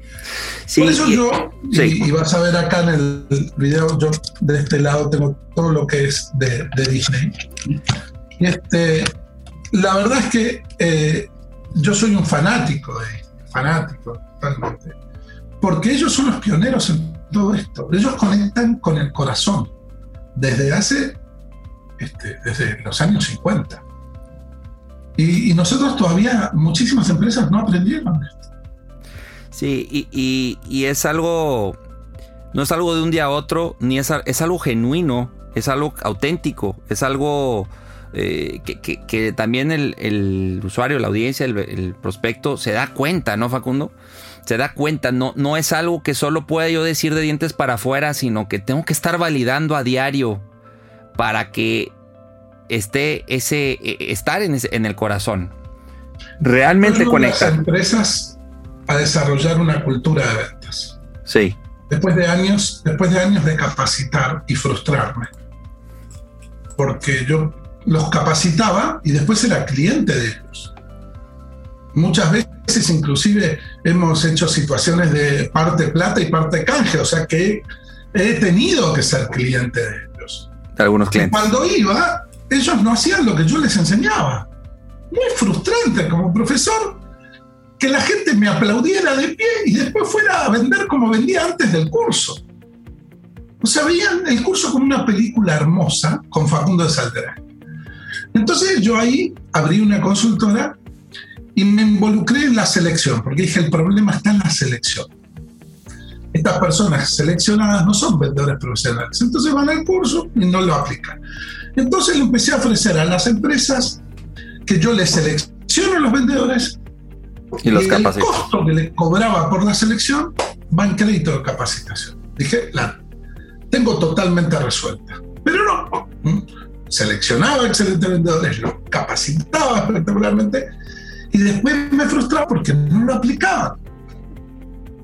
Por eso yo, y, vas a ver acá en el video, yo de este lado tengo todo lo que es de, Disney. Y este, la verdad es que eh, yo soy un fanático de Disney, fanático totalmente. Porque ellos son los pioneros en todo esto. Ellos conectan con el corazón desde hace, este, desde los años 50. Y, y nosotros todavía, muchísimas empresas no aprendieron esto. Sí, y, es algo, no es algo de un día a otro, ni es, es algo genuino, es algo auténtico, es algo eh, que, también el, usuario, la audiencia, el, prospecto se da cuenta, ¿no, Facundo? Se da cuenta, no, no es algo que solo pueda yo decir de dientes para afuera, sino que tengo que estar validando a diario para que esté ese, e, estar en, en el corazón. Realmente conectar. Las empresas a desarrollar una cultura de ventas. Sí. Después de años, después de años de capacitar y frustrarme. Porque yo los capacitaba y después era cliente de ellos. Muchas veces inclusive hemos hecho situaciones de parte plata y parte canje, o sea que he tenido que ser cliente de ellos. De algunos clientes. Cuando iba, ellos no hacían lo que yo les enseñaba. Muy frustrante como profesor que la gente me aplaudiera de pie y después fuera a vender como vendía antes del curso. O sea, veían el curso como una película hermosa con Facundo de Salterá. Entonces yo ahí abrí una consultora y me involucré en la selección, porque dije, el problema está en la selección. Estas personas seleccionadas no son vendedores profesionales, entonces van al curso y no lo aplican. Entonces le empecé a ofrecer a las empresas que yo les selecciono los vendedores y los el costo que le cobraba por la selección va en crédito de capacitación. Dije, la tengo totalmente resuelta. Pero no, seleccionaba excelentes vendedores, los capacitaba espectacularmente y después me frustraba porque no lo aplicaban.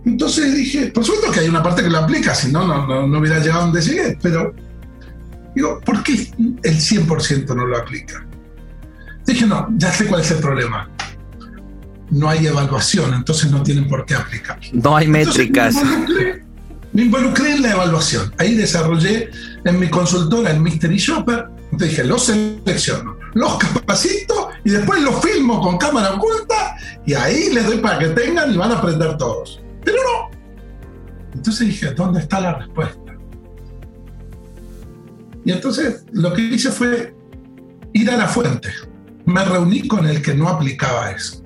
Entonces dije, por supuesto que hay una parte que lo aplica, si no, no, no hubiera llegado a donde llegué, pero digo, ¿por qué el 100% no lo aplica? Dije, no, ya sé cuál es el problema. No hay evaluación, entonces no tienen por qué aplicar. No hay métricas. Me involucré, en la evaluación. Ahí desarrollé en mi consultora, en Mystery Shopper, entonces dije, los selecciono, los capacito y después los filmo con cámara oculta y ahí les doy para que tengan y van a aprender todos. Pero no. Entonces dije, ¿dónde está la respuesta? Y entonces lo que hice fue ir a la fuente. Me reuní con el que no aplicaba eso.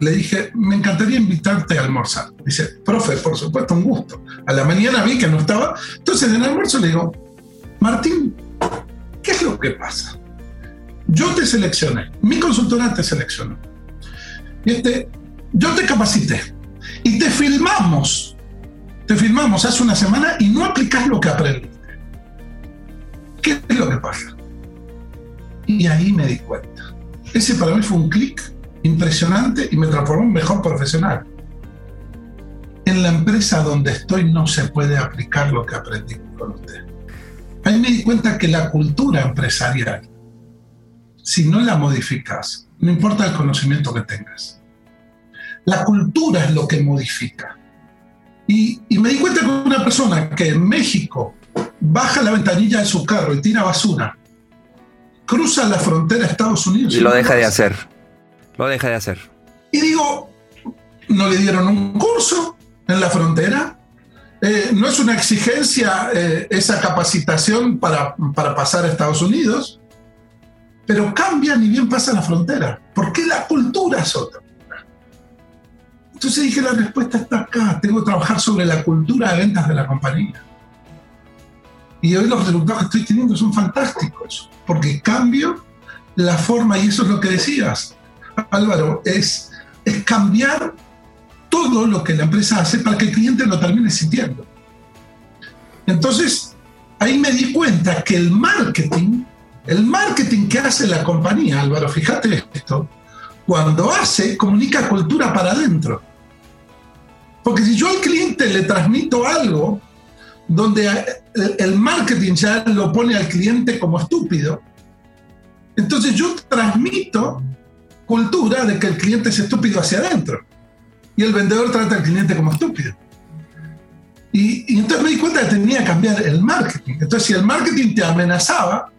Le dije, me encantaría invitarte a almorzar. Dice, profe, por supuesto, un gusto. A la mañana vi que no estaba. Entonces en el almuerzo le digo, Martín, ¿qué es lo que pasa? Yo te seleccioné, mi consultora te seleccionó. Este, yo te capacité y te filmamos. Te filmamos hace una semana y no aplicas lo que aprendiste. ¿Qué es lo que pasa? Y ahí me di cuenta. Ese para mí fue un clic impresionante y me transformó en mejor profesional. En la empresa donde estoy no se puede aplicar lo que aprendí con usted. Ahí me di cuenta que la cultura empresarial, si no la modificas, no importa el conocimiento que tengas, la cultura es lo que modifica. Y, y me di cuenta que una persona que en México baja la ventanilla de su carro y tira basura, cruza la frontera a Estados Unidos. Y, lo deja de hacer. Lo deja de hacer. Y digo, ¿no le dieron un curso en la frontera? Eh, no es una exigencia eh, esa capacitación para, para, pasar a Estados Unidos, pero cambia ni bien pasa la frontera, porque la cultura es otra. Entonces dije, la respuesta está acá, tengo que trabajar sobre la cultura de ventas de la compañía. Y hoy los resultados que estoy teniendo son fantásticos, porque cambio la forma, y eso es lo que decías, Álvaro, es, es cambiar todo lo que la empresa hace para que el cliente lo termine sintiendo. Entonces, ahí me di cuenta que el marketing, el marketing que hace la compañía, Álvaro, fíjate esto, cuando hace, comunica cultura para adentro. Porque si yo al cliente le transmito algo donde el marketing ya lo pone al cliente como estúpido, entonces yo transmito cultura de que el cliente es estúpido hacia adentro y el vendedor trata al cliente como estúpido. Y, entonces me di cuenta que tenía que cambiar el marketing. Entonces, si el marketing te amenazaba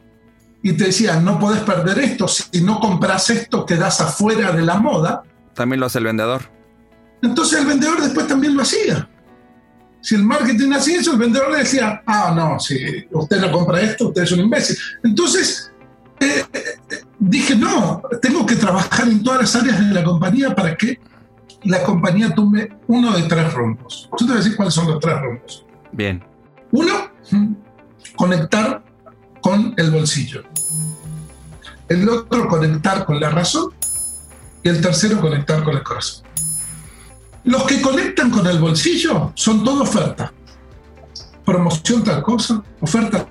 y te decía, no puedes perder esto, si no compras esto, quedas afuera de la moda. También lo hace el vendedor. Entonces el vendedor después también lo hacía. Si el marketing hacía eso, el vendedor le decía, ah, no, si usted no compra esto, usted es un imbécil. Entonces, eh, dije, no, tengo que trabajar en todas las áreas de la compañía para que la compañía tome uno de tres rumbos. Yo te voy a decir cuáles son los tres rumbos. Bien. Uno, conectar con el bolsillo. El otro, conectar con la razón. Y el tercero, conectar con el corazón. Los que conectan con el bolsillo son todo oferta. Promoción tal cosa, oferta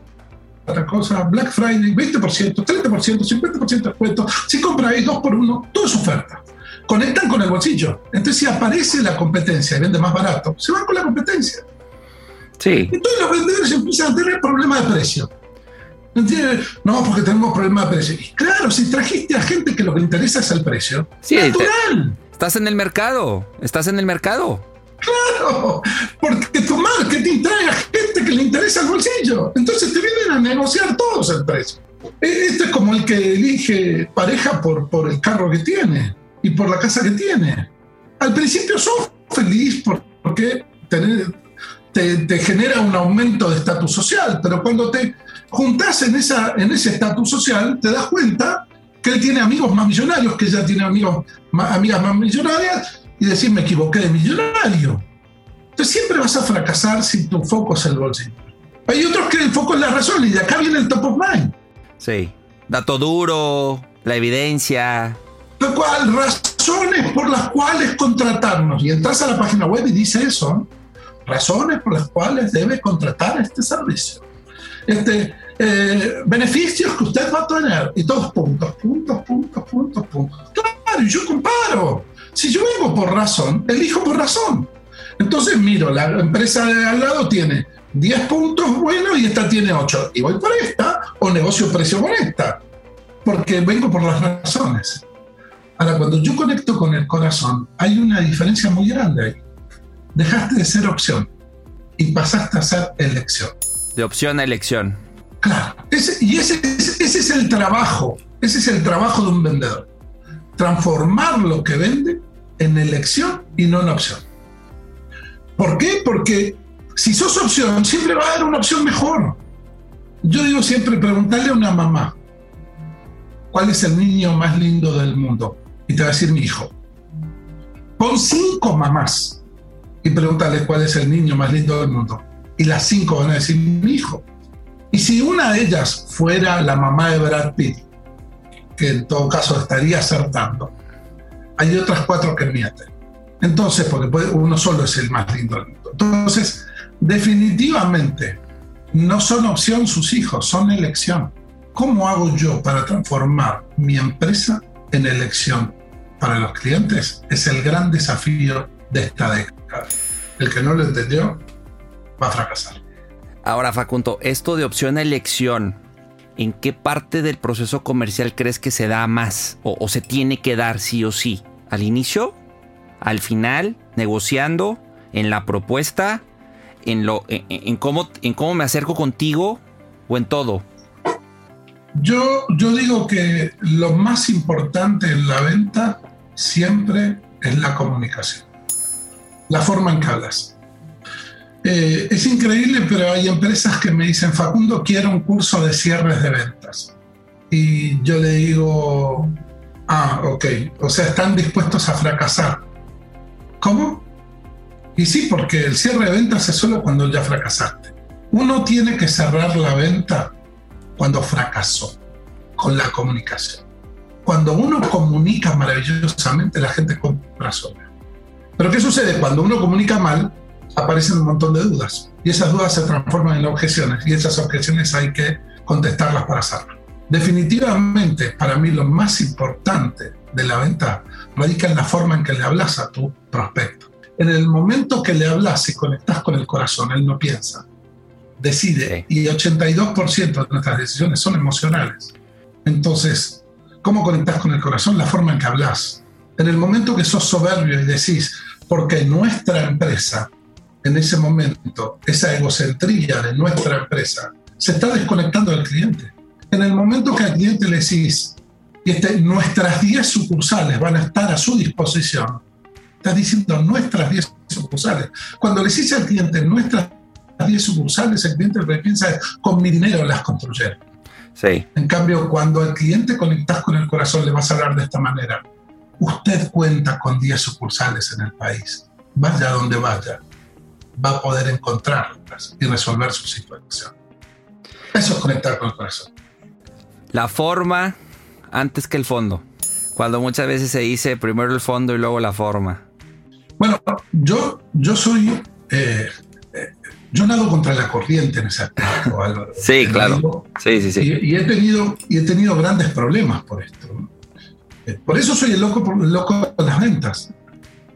tal cosa, Black Friday, 20%, 30%, 50% de descuento. Si compras dos por uno, todo es oferta conectan con el bolsillo. Entonces, si aparece la competencia y vende más barato, se van con la competencia. Sí. Entonces los vendedores empiezan a tener problemas de precio. No, porque tenemos problemas de precio. Y claro, si trajiste a gente que lo que le interesa es el precio, sí, natural. estás en el mercado, estás en el mercado. Claro, porque tu marketing trae a gente que le interesa el bolsillo. Entonces te vienen a negociar todos el precio. E, este es como el que elige pareja por, por el carro que tiene y por la casa que tiene. Al principio sos feliz porque te, te genera un aumento de estatus social, pero cuando te juntás en, esa, en ese estatus social, te das cuenta que él tiene amigos más millonarios, que ella tiene amigos, amigas más millonarias, y decir, me equivoqué de millonario. Entonces siempre vas a fracasar si tu foco es el bolsillo. Hay otros que el foco es la razón, y de acá viene el top of mind. Sí. Dato duro, la evidencia. Lo cual, razones por las cuales contratarnos. Y entras a la página web y dice eso. Razones por las cuales debe contratar este servicio este, eh, beneficios que usted va a tener. Y todos puntos, puntos, puntos, puntos, puntos. Claro, y yo comparo. Si yo vengo por razón, elijo por razón. Entonces miro, la empresa de al lado tiene 10 puntos buenos y esta tiene 8. Y voy por esta o negocio precio con esta. Porque vengo por las razones. Ahora, cuando yo conecto con el corazón, hay una diferencia muy grande ahí. Dejaste de ser opción y pasaste a ser elección. De opción a elección. Claro, y ese, ese es el trabajo, ese es el trabajo de un vendedor. Transformar lo que vende en elección y no en opción. ¿Por qué? Porque si sos opción, siempre va a haber una opción mejor. Yo digo siempre, preguntarle a una mamá, ¿cuál es el niño más lindo del mundo? Y te va a decir mi hijo. Pon cinco mamás y pregúntale cuál es el niño más lindo del mundo y las cinco van a decir mi hijo. Y si una de ellas fuera la mamá de Brad Pitt, que en todo caso estaría acertando, hay otras cuatro que mienten. Entonces, porque uno solo es el más lindo. Entonces, definitivamente, no son opción sus hijos, son elección. ¿Cómo hago yo para transformar mi empresa en elección para los clientes? Es el gran desafío de esta década. El que no lo entendió va a fracasar. Ahora, Facundo, esto de opción a elección, ¿en qué parte del proceso comercial crees que se da más o, se tiene que dar sí o sí? ¿Al inicio? ¿Al final? ¿Negociando? ¿En la propuesta? ¿En, lo, en, cómo, en cómo me acerco contigo? ¿O en todo? Yo, yo digo que lo más importante en la venta siempre es la comunicación, la forma en que hablas. Eh, es increíble, pero hay empresas que me dicen, Facundo, quiero un curso de cierres de ventas. Y yo le digo, ah, ok, o sea, están dispuestos a fracasar. ¿Cómo? Y sí, porque el cierre de ventas es solo cuando ya fracasaste. Uno tiene que cerrar la venta cuando fracasó, con la comunicación. Cuando uno comunica maravillosamente, la gente compra sola. Pero ¿qué sucede? Cuando uno comunica mal, aparecen un montón de dudas y esas dudas se transforman en objeciones y esas objeciones hay que contestarlas para hacerlo. Definitivamente, para mí lo más importante de la venta radica en la forma en que le hablas a tu prospecto. En el momento que le hablas y conectas con el corazón, él no piensa, decide y 82% de nuestras decisiones son emocionales. Entonces, ¿cómo conectas con el corazón? La forma en que hablas. En el momento que sos soberbio y decís, porque nuestra empresa en ese momento, esa egocentría de nuestra empresa, se está desconectando del cliente. En el momento que al cliente le decís, este, nuestras 10 sucursales van a estar a su disposición, estás diciendo nuestras 10 sucursales. Cuando le decís al cliente nuestras 10 sucursales, el cliente lo que piensa es, con mi dinero las construyeron. Sí. En cambio, cuando al cliente conectas con el corazón, le vas a hablar de esta manera. Usted cuenta con 10 sucursales en el país. Vaya donde vaya va a poder encontrarlas y resolver su situación. Eso es conectar con el corazón. La forma antes que el fondo. Cuando muchas veces se dice primero el fondo y luego la forma. Bueno, yo, yo soy. Eh, eh, yo nado contra la corriente en ese aspecto, *laughs* Álvaro. sí, claro. sí, sí, sí. Y, he tenido, y he tenido grandes problemas por esto. Eh, por eso soy el loco, el loco de las ventas.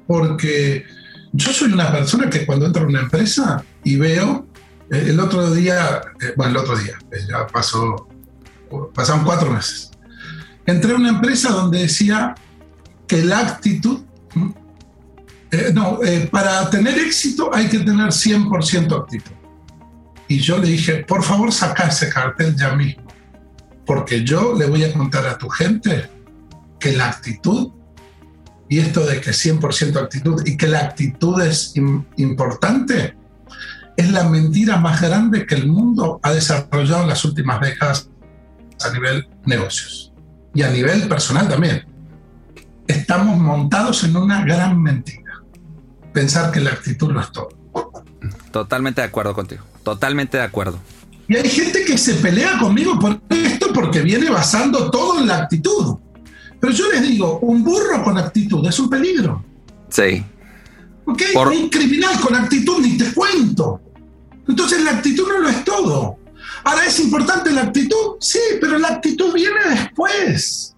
Porque yo soy una persona que cuando entro a una empresa y veo, eh, el otro día, eh, bueno, el otro día, ya pasó pasaron cuatro meses. Entré a una empresa donde decía que la actitud, eh, no, eh, para tener éxito hay que tener 100% actitud. Y yo le dije, por favor, saca ese cartel ya mismo, porque yo le voy a contar a tu gente que la actitud y esto de que 100% actitud y que la actitud es importante, es la mentira más grande que el mundo ha desarrollado en las últimas décadas a nivel negocios y a nivel personal también. Estamos montados en una gran mentira. Pensar que la actitud lo es todo. Totalmente de acuerdo contigo. Totalmente de acuerdo. Y hay gente que se pelea conmigo por esto porque viene basando todo en la actitud. Pero yo les digo, un burro con actitud es un peligro. Sí. ¿Ok? Un criminal con actitud ni te cuento. Entonces la actitud no lo es todo. Ahora, ¿es importante la actitud? Sí, pero la actitud viene después.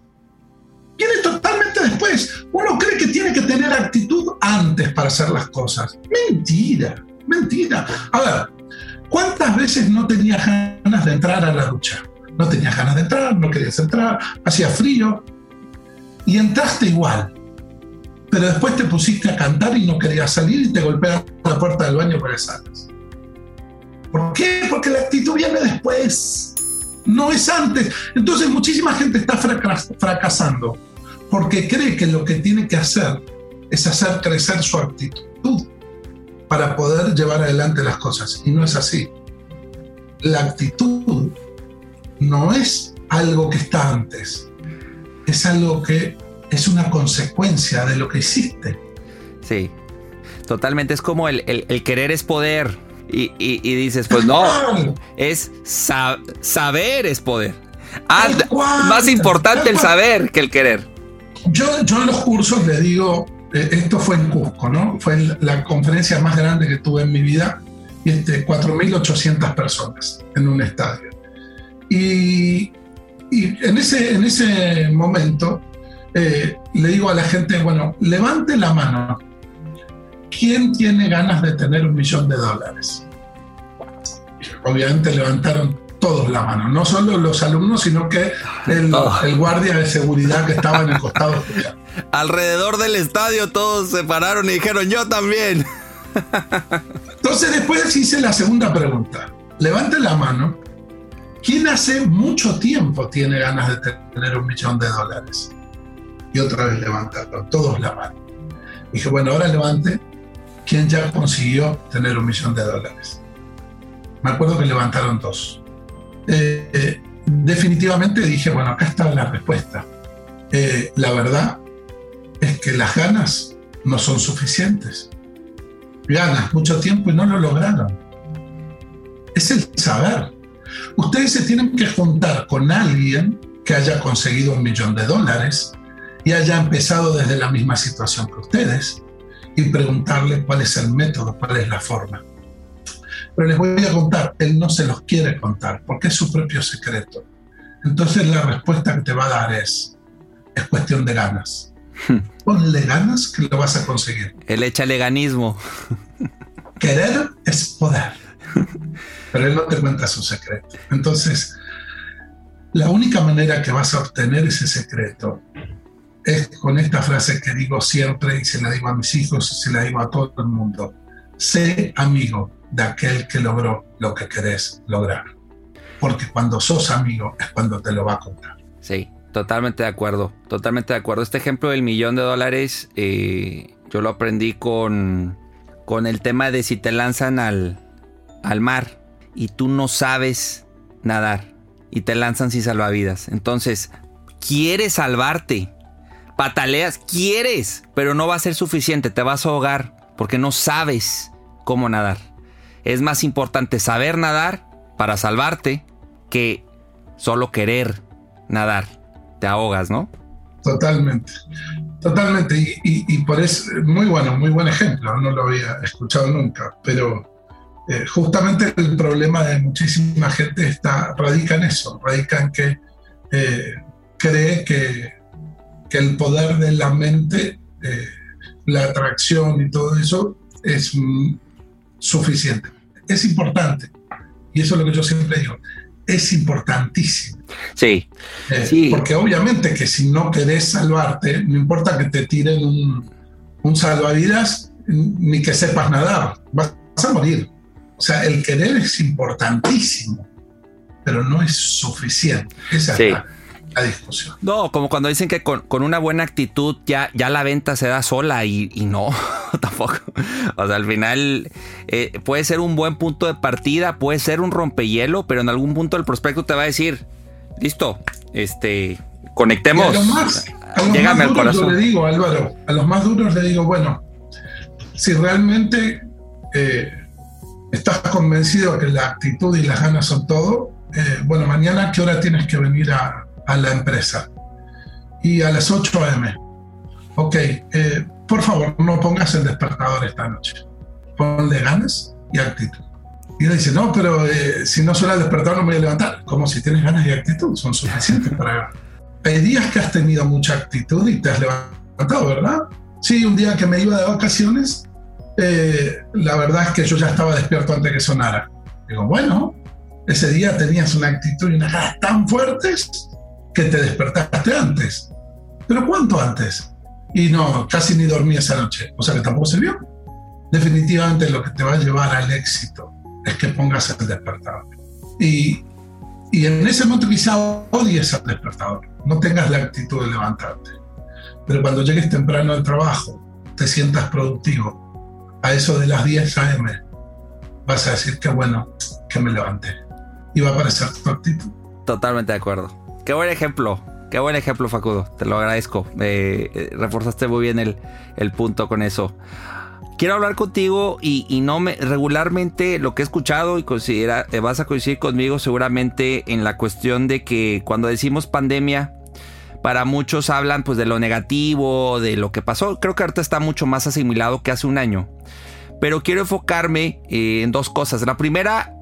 Viene totalmente después. Uno cree que tiene que tener actitud antes para hacer las cosas. Mentira, mentira. A ver, ¿cuántas veces no tenías ganas de entrar a la ducha? No tenías ganas de entrar, no querías entrar, hacía frío, y entraste igual. Pero después te pusiste a cantar y no querías salir y te golpean la puerta del baño para que. ¿Por qué? Porque la actitud viene después, no es antes. Entonces muchísima gente está fracasando porque cree que lo que tiene que hacer es hacer crecer su actitud para poder llevar adelante las cosas. Y no es así. La actitud no es algo que está antes es algo que es una consecuencia de lo que hiciste. Sí, totalmente. Es como el, querer es poder. Y, dices, pues no, es saber es poder. Ah, más importante el saber que el querer. Yo, yo en los cursos le digo, eh, esto fue en Cusco, ¿no? Fue la conferencia más grande que tuve en mi vida, y este, 4.800 personas en un estadio. Y y en ese, en ese momento eh, le digo a la gente, bueno, levante la mano. ¿Quién tiene ganas de tener un millón de dólares? Obviamente levantaron todos la mano, no solo los alumnos, sino que el, el guardia de seguridad que estaba en el costado. Alrededor del estadio todos se pararon y dijeron, yo también. Entonces después hice la segunda pregunta. Levante la mano ¿Quién hace mucho tiempo tiene ganas de tener un millón de dólares? Y otra vez levantaron, todos la mano. Dije, bueno, ahora levante quién ya consiguió tener un millón de dólares. Me acuerdo que levantaron dos. Eh, eh, definitivamente dije, bueno, acá está la respuesta. Eh, la verdad es que las ganas no son suficientes. Ganas mucho tiempo y no lo lograron. Es el saber. Ustedes se tienen que juntar con alguien que haya conseguido un millón de dólares y haya empezado desde la misma situación que ustedes y preguntarle cuál es el método, cuál es la forma. Pero les voy a contar, él no se los quiere contar porque es su propio secreto. Entonces la respuesta que te va a dar es, es cuestión de ganas. *laughs* Ponle ganas que lo vas a conseguir. El echaleganismo. *laughs* Querer es poder pero él no te cuenta su secreto. Entonces, la única manera que vas a obtener ese secreto es con esta frase que digo siempre y se la digo a mis hijos y se la digo a todo el mundo. Sé amigo de aquel que logró lo que querés lograr. Porque cuando sos amigo es cuando te lo va a contar. Sí, totalmente de acuerdo. Totalmente de acuerdo. Este ejemplo del millón de dólares, eh, yo lo aprendí con, con el tema de si te lanzan al, al mar y tú no sabes nadar y te lanzan sin salvavidas. Entonces, quieres salvarte, pataleas, quieres, pero no va a ser suficiente, te vas a ahogar porque no sabes cómo nadar. Es más importante saber nadar para salvarte que solo querer nadar. Te ahogas, ¿no? Totalmente, totalmente. Y, por eso, muy bueno, muy buen ejemplo, no lo había escuchado nunca, pero eh, justamente el problema de muchísima gente está, radica en eso, radica en que eh, cree que, que, el poder de la mente, eh, la atracción y todo eso es suficiente. Es importante, y eso es lo que yo siempre digo, es importantísimo. Sí. Eh, sí. Porque obviamente que si no querés salvarte, no importa que te tiren un, un salvavidas ni que sepas nadar, vas a morir. O sea, el querer es importantísimo, pero no es suficiente. Esa es la, la, discusión. No, como cuando dicen que con, con, una buena actitud ya, ya la venta se da sola y, y no, *laughs* tampoco. O sea, al final eh, puede ser un buen punto de partida, puede ser un rompehielo, pero en algún punto el prospecto te va a decir, listo, este, conectemos. Y a los más, a los más duros al corazón. le digo, Álvaro, a los más duros le digo, bueno, si realmente eh, estás convencido que la actitud y las ganas son todo, eh, bueno, mañana qué hora tienes que venir a, a la empresa? Y a las 8 a.m. Ok, eh, por favor, no pongas el despertador esta noche. Ponle ganas y actitud. Y él dice, no, pero eh, si no suena el despertador no me voy a levantar. Como si tienes ganas y actitud, son suficientes para... Hay días que has tenido mucha actitud y te has levantado, ¿verdad? Sí, un día que me iba de vacaciones, eh, la verdad es que yo ya estaba despierto antes que sonara. Digo, bueno, ese día tenías una actitud y unas ganas tan fuertes que te despertaste antes. ¿Pero cuánto antes? Y no, casi ni dormí esa noche. O sea que tampoco sirvió. Definitivamente lo que te va a llevar al éxito es que pongas el despertador. Y, y en ese momento quizá odies al despertador. No tengas la actitud de levantarte. Pero cuando llegues temprano al trabajo, te sientas productivo. A eso de las 10 a.m. vas a decir que bueno, que me levanté. Y va a aparecer tu actitud. Totalmente de acuerdo. Qué buen ejemplo. Qué buen ejemplo, Facudo. Te lo agradezco. Eh, reforzaste muy bien el, el, punto con eso. Quiero hablar contigo y, y, no me regularmente lo que he escuchado y considera, eh, vas a coincidir conmigo seguramente en la cuestión de que cuando decimos pandemia, para muchos hablan pues de lo negativo, de lo que pasó. Creo que ahorita está mucho más asimilado que hace un año. Pero quiero enfocarme eh, en dos cosas. La primera,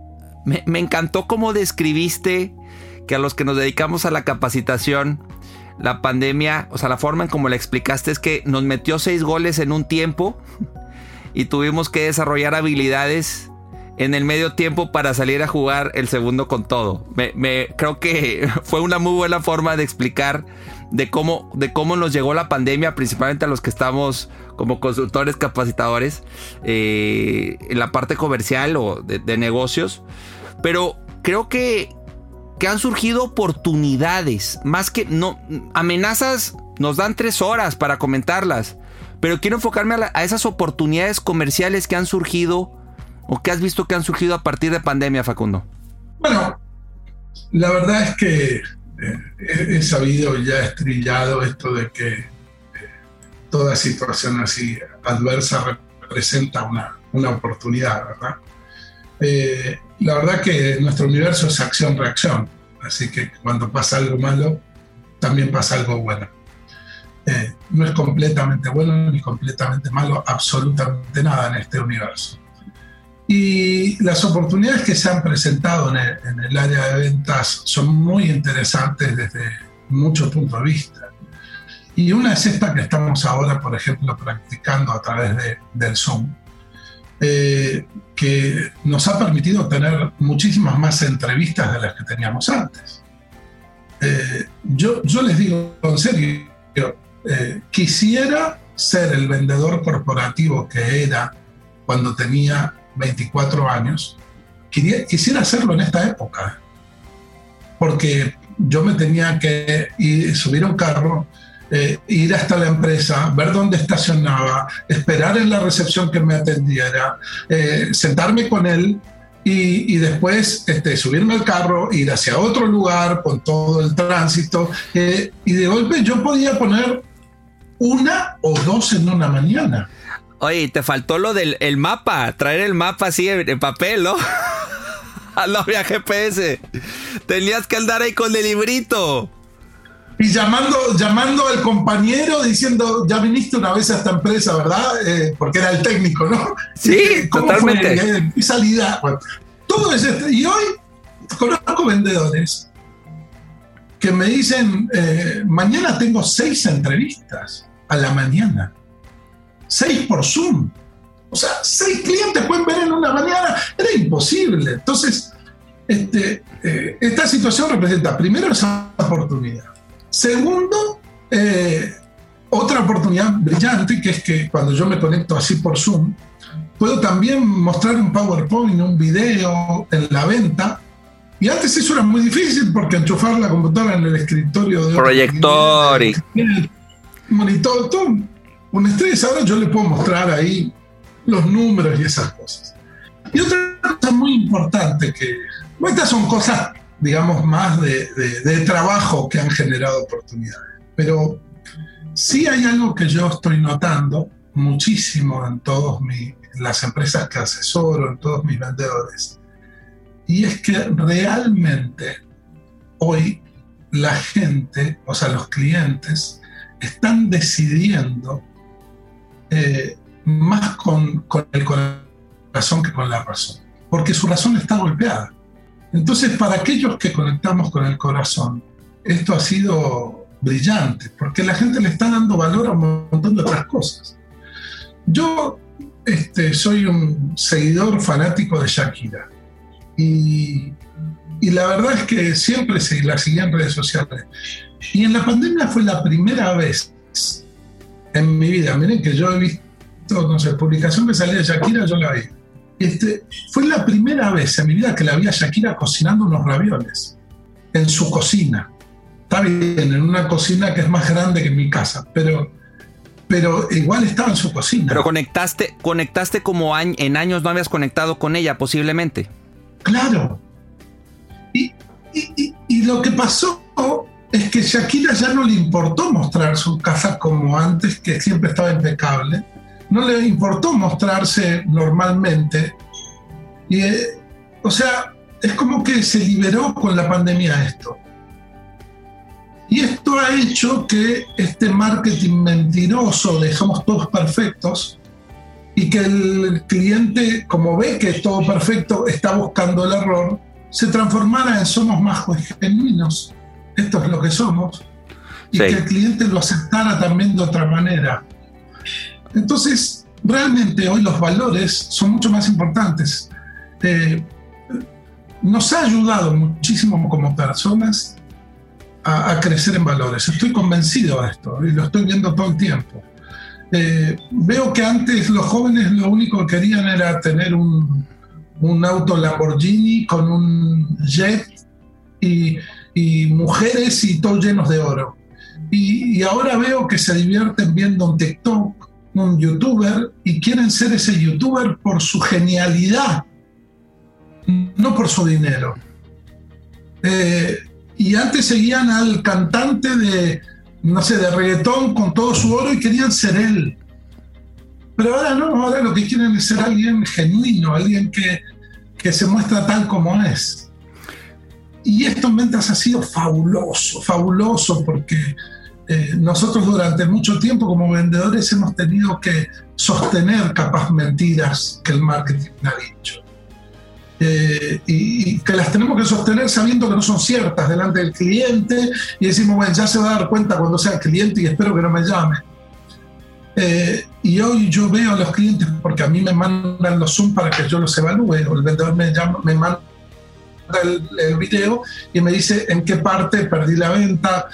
me, me encantó cómo describiste que a los que nos dedicamos a la capacitación, la pandemia, o sea, la forma en como la explicaste es que nos metió seis goles en un tiempo y tuvimos que desarrollar habilidades en el medio tiempo para salir a jugar el segundo con todo. Me, creo que *laughs* fue una muy buena forma de explicar de cómo, de cómo nos llegó la pandemia, principalmente a los que estamos como consultores capacitadores eh, en la parte comercial o de, de negocios. Pero creo que, que han surgido oportunidades, más que no amenazas nos dan tres horas para comentarlas, pero quiero enfocarme a, la, a, esas oportunidades comerciales que han surgido o que has visto que han surgido a partir de pandemia, Facundo. Bueno, la verdad es que eh, he, sabido ya estrillado esto de que eh, toda situación así adversa representa una, una oportunidad, ¿verdad? Eh, la verdad que nuestro universo es acción-reacción, así que cuando pasa algo malo, también pasa algo bueno. Eh, no es completamente bueno ni completamente malo, absolutamente nada en este universo. Y las oportunidades que se han presentado en el, en el área de ventas son muy interesantes desde muchos puntos de vista. Y una es esta que estamos ahora, por ejemplo, practicando a través de, del Zoom, eh, que nos ha permitido tener muchísimas más entrevistas de las que teníamos antes. Eh, yo, yo les digo en serio, eh, quisiera ser el vendedor corporativo que era cuando tenía 24 años, quisiera hacerlo en esta época, porque yo me tenía que ir, subir a un carro, eh, ir hasta la empresa, ver dónde estacionaba, esperar en la recepción que me atendiera, eh, sentarme con él y, y después este, subirme al carro, ir hacia otro lugar con todo el tránsito. Eh, y de golpe yo podía poner una o dos en una mañana. Oye, te faltó lo del el mapa, traer el mapa así en, en papel, ¿no? *laughs* no había GPS. Tenías que andar ahí con el librito. Y llamando, llamando al compañero diciendo, ya viniste una vez a esta empresa, ¿verdad? Eh, porque era el técnico, ¿no? Sí, *laughs* totalmente. Fue? Y salida. Bueno, todo es este. Y hoy conozco vendedores que me dicen, eh, mañana tengo seis entrevistas a la mañana. Seis por Zoom. O sea, seis clientes pueden ver en una mañana. Era imposible. Entonces, este, eh, esta situación representa primero esa oportunidad. Segundo, eh, otra oportunidad brillante, que es que cuando yo me conecto así por Zoom, puedo también mostrar un PowerPoint, un video en la venta. Y antes eso era muy difícil porque enchufar la computadora en el escritorio de... Proyector y... Monitor, todo un estrés. Ahora yo le puedo mostrar ahí los números y esas cosas. Y otra cosa muy importante que... Estas son cosas, digamos, más de, de trabajo que han generado oportunidades. Pero Sí hay algo que yo estoy notando muchísimo en todas las empresas que asesoro, en todos mis vendedores, y es que realmente hoy la gente, o sea, los clientes, están decidiendo eh, más con, con el corazón que con la razón, porque su razón está golpeada. Entonces, para aquellos que conectamos con el corazón, esto ha sido brillante, porque la gente le está dando valor a un montón de otras cosas. Yo este, soy un seguidor fanático de Shakira y, la verdad es que siempre la seguía en redes sociales. Y en la pandemia fue la primera vez en mi vida, miren que yo he visto, no sé, publicación que salía de Shakira, yo la vi. Este, fue la primera vez en mi vida que la vi a Shakira cocinando unos ravioles en su cocina está bien, en una cocina que es más grande que mi casa, pero, pero igual estaba en su cocina. Pero conectaste, conectaste como en años no habías conectado con ella, posiblemente. Claro. Y, y, lo que pasó es que Shakira ya no le importó mostrar su casa como antes, que siempre estaba impecable. No le importó mostrarse normalmente. Y, eh, o sea, es como que se liberó con la pandemia esto. Y esto ha hecho que este marketing mentiroso de somos todos perfectos y que el cliente, como ve que es todo perfecto, está buscando el error, se transformara en somos más genuinos. Esto es lo que somos. Y que el cliente lo aceptara también de otra manera. Entonces, realmente hoy los valores son mucho más importantes. Eh, nos ha ayudado muchísimo como personas a, crecer en valores. Estoy convencido de esto y lo estoy viendo todo el tiempo. Eh, veo que antes los jóvenes lo único que querían era tener un, un auto Lamborghini con un jet y, y, mujeres y todos llenos de oro. Y, y, ahora veo que se divierten viendo un TikTok, un youtuber, y quieren ser ese youtuber por su genialidad, no por su dinero. Eh, y antes seguían al cantante de, no sé, de reggaetón con todo su oro y querían ser él. Pero ahora no, ahora lo que quieren es ser alguien genuino, alguien que, que se muestra tal como es. Y esto en ventas ha sido fabuloso, fabuloso, porque eh, nosotros durante mucho tiempo como vendedores hemos tenido que sostener capaz mentiras que el marketing ha dicho. Eh, y, que las tenemos que sostener sabiendo que no son ciertas delante del cliente y decimos, bueno, ya se va a dar cuenta cuando sea el cliente y espero que no me llame. Eh, y hoy yo veo a los clientes porque a mí me mandan los Zoom para que yo los evalúe, o el vendedor me, llama, me manda el, video y me dice en qué parte perdí la venta.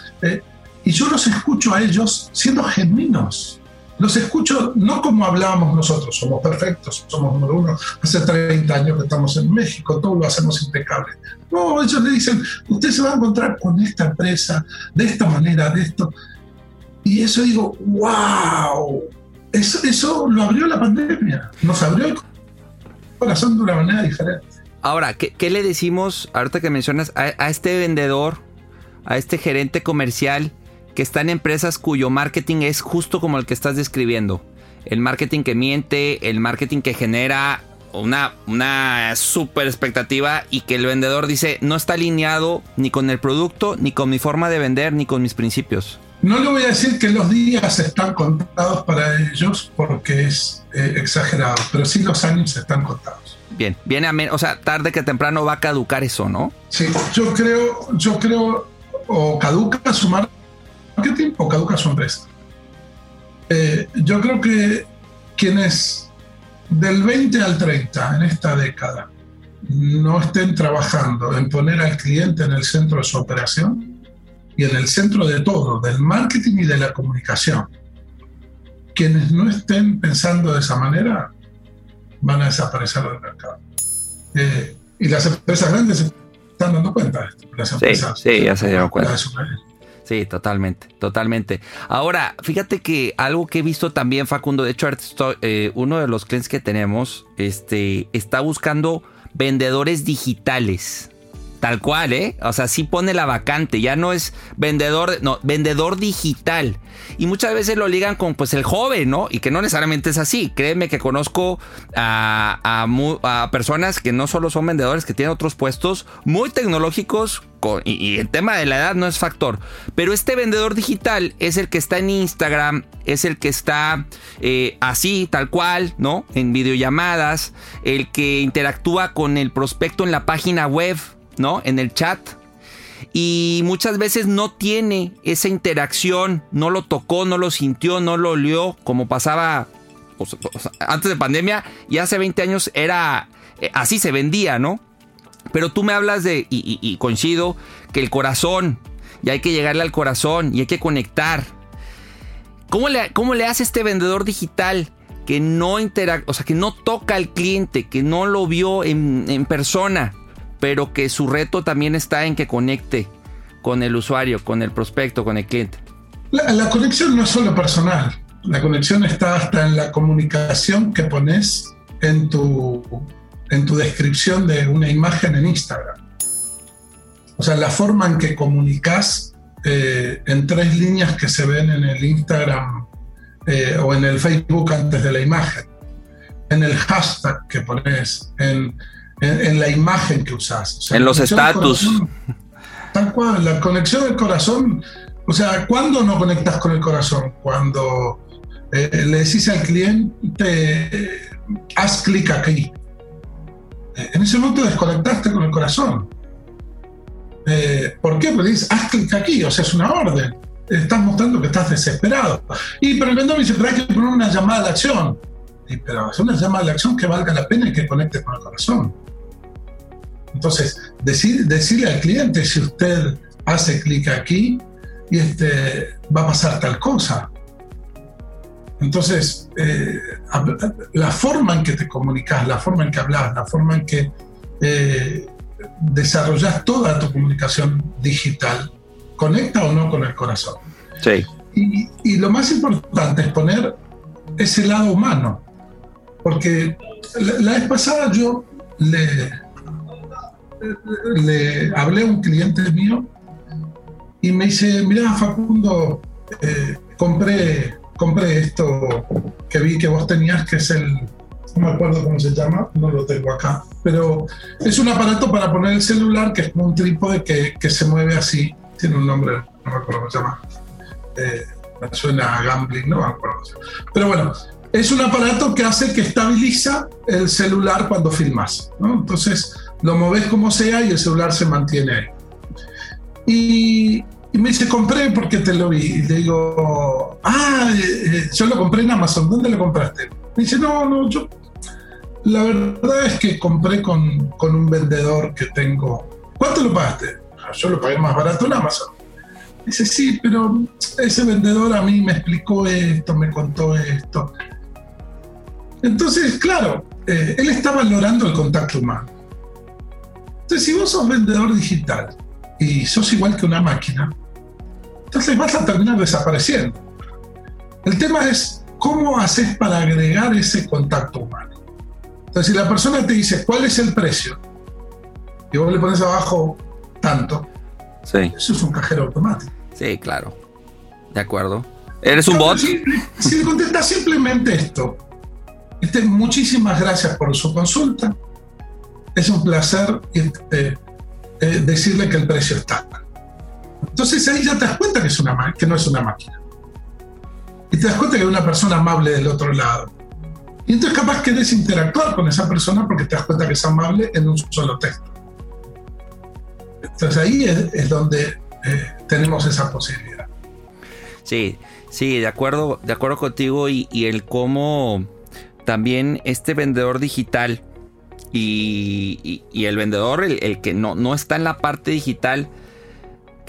Y yo los escucho a ellos siendo genuinos los escucho no como hablábamos nosotros, somos perfectos, somos número uno, hace 30 años que estamos en México, todo lo hacemos impecable. No, ellos le dicen, usted se va a encontrar con esta empresa, de esta manera, de esto. Y eso digo, wow, eso, eso lo abrió la pandemia, nos abrió el corazón de una manera diferente. Ahora, ¿qué, qué le decimos, ahorita que mencionas, a, a este vendedor, a este gerente comercial? Que está en empresas cuyo marketing es justo como el que estás describiendo. El marketing que miente, el marketing que genera una, una super expectativa y que el vendedor dice no está alineado ni con el producto, ni con mi forma de vender, ni con mis principios. No le voy a decir que los días están contados para ellos porque es eh, exagerado, pero sí los años están contados. Bien, viene a o sea, tarde que temprano va a caducar eso, ¿no? Sí, yo creo, yo creo, o caduca su marca marketing o caduca su empresa. Eh, yo creo que quienes del 20 al 30 en esta década no estén trabajando en poner al cliente en el centro de su operación y en el centro de todo, del marketing y de la comunicación. Quienes no estén pensando de esa manera van a desaparecer del mercado. Eh, y las empresas grandes se están dando cuenta de esto. Las empresas, sí, sí, ya se dieron cuenta. Sí, totalmente, totalmente. Ahora, fíjate que algo que he visto también, Facundo, de hecho, eh, uno de los clientes que tenemos este, está buscando vendedores digitales. Tal cual, ¿eh? O sea, sí pone la vacante, ya no es vendedor, no, vendedor digital. Y muchas veces lo ligan con pues el joven, ¿no? Y que no necesariamente es así. Créeme que conozco a, a, personas que no solo son vendedores, que tienen otros puestos muy tecnológicos y, el tema de la edad no es factor. Pero este vendedor digital es el que está en Instagram, es el que está eh, así, tal cual, ¿no? En videollamadas, el que interactúa con el prospecto en la página web ¿no? En el chat. Y muchas veces no tiene esa interacción, no lo tocó, no lo sintió, no lo olió, como pasaba antes de pandemia y hace 20 años era eh, así se vendía, ¿no? Pero tú me hablas de, y, coincido, que el corazón, y hay que llegarle al corazón, y hay que conectar. ¿Cómo le, cómo le hace este vendedor digital que no o sea, que no toca al cliente, que no lo vio en persona? Pero que su reto también está en que conecte con el usuario, con el prospecto, con el cliente. La, conexión no es solo personal, la conexión está hasta en la comunicación que pones en tu, en tu descripción de una imagen en Instagram. O sea, la forma en que comunicas eh, en tres líneas que se ven en el Instagram eh, o en el Facebook antes de la imagen, en el hashtag que pones, en en, la imagen que usas. en los estatus. Tal cual, la conexión del corazón. O sea, ¿cuándo no conectas con el corazón? Cuando eh, le decís al cliente, haz clic aquí. Eh, en ese momento desconectaste con el corazón. Eh, ¿Por qué? Porque dices, haz clic aquí, o sea, es una orden. Estás mostrando que estás desesperado. Y pero el vendedor dice, pero hay que poner una llamada de acción. Y, pero es una llamada de acción que valga la pena y que conecte con el corazón. Entonces, decir, decirle al cliente si usted hace clic aquí y este, va a pasar tal cosa. Entonces, eh, la forma en que te comunicas, la forma en que hablas, la forma en que eh, desarrollas toda tu comunicación digital, conecta o no con el corazón. Sí. Y, y, lo más importante es poner ese lado humano. Porque la, la vez pasada yo le, le hablé a un cliente mío y me dice, mira Facundo, eh, compré, compré esto que vi que vos tenías, que es el, no me acuerdo cómo se llama, no lo tengo acá, pero es un aparato para poner el celular que es como un trípode que, que se mueve así, tiene un nombre, no me acuerdo cómo se llama. Eh, suena a gambling, no me acuerdo. Pero bueno, es un aparato que hace que estabiliza el celular cuando filmas. ¿no? Entonces, lo moves como sea y el celular se mantiene ahí. Y, me dice, compré porque te lo vi. Y le digo, ah, eh, eh, yo lo compré en Amazon, ¿dónde lo compraste? Me dice, no, no, yo... La verdad es que compré con, con un vendedor que tengo. ¿Cuánto lo pagaste? Ah, yo lo pagué más barato en Amazon. Dice, sí, pero ese vendedor a mí me explicó esto, me contó esto. Entonces, claro, eh, él está valorando el contacto humano. Entonces, si vos sos vendedor digital y sos igual que una máquina, entonces vas a terminar desapareciendo. El tema es cómo haces para agregar ese contacto humano. Entonces, si la persona te dice cuál es el precio y vos le pones abajo tanto, sí. eso es un cajero automático. Sí, claro. De acuerdo. ¿Eres un bot? Si, si le contestas simplemente esto, este, muchísimas gracias por su consulta es un placer este, eh, decirle que el precio está. Entonces ahí ya te das cuenta que, es una, que no es una máquina. Y te das cuenta que hay una persona amable del otro lado. Y entonces capaz querés interactuar con esa persona porque te das cuenta que es amable en un solo texto. Entonces ahí es, donde eh, tenemos esa posibilidad. Sí, sí, de acuerdo, de acuerdo contigo y, y el cómo también este vendedor digital Y, el vendedor, el, que no, no está en la parte digital,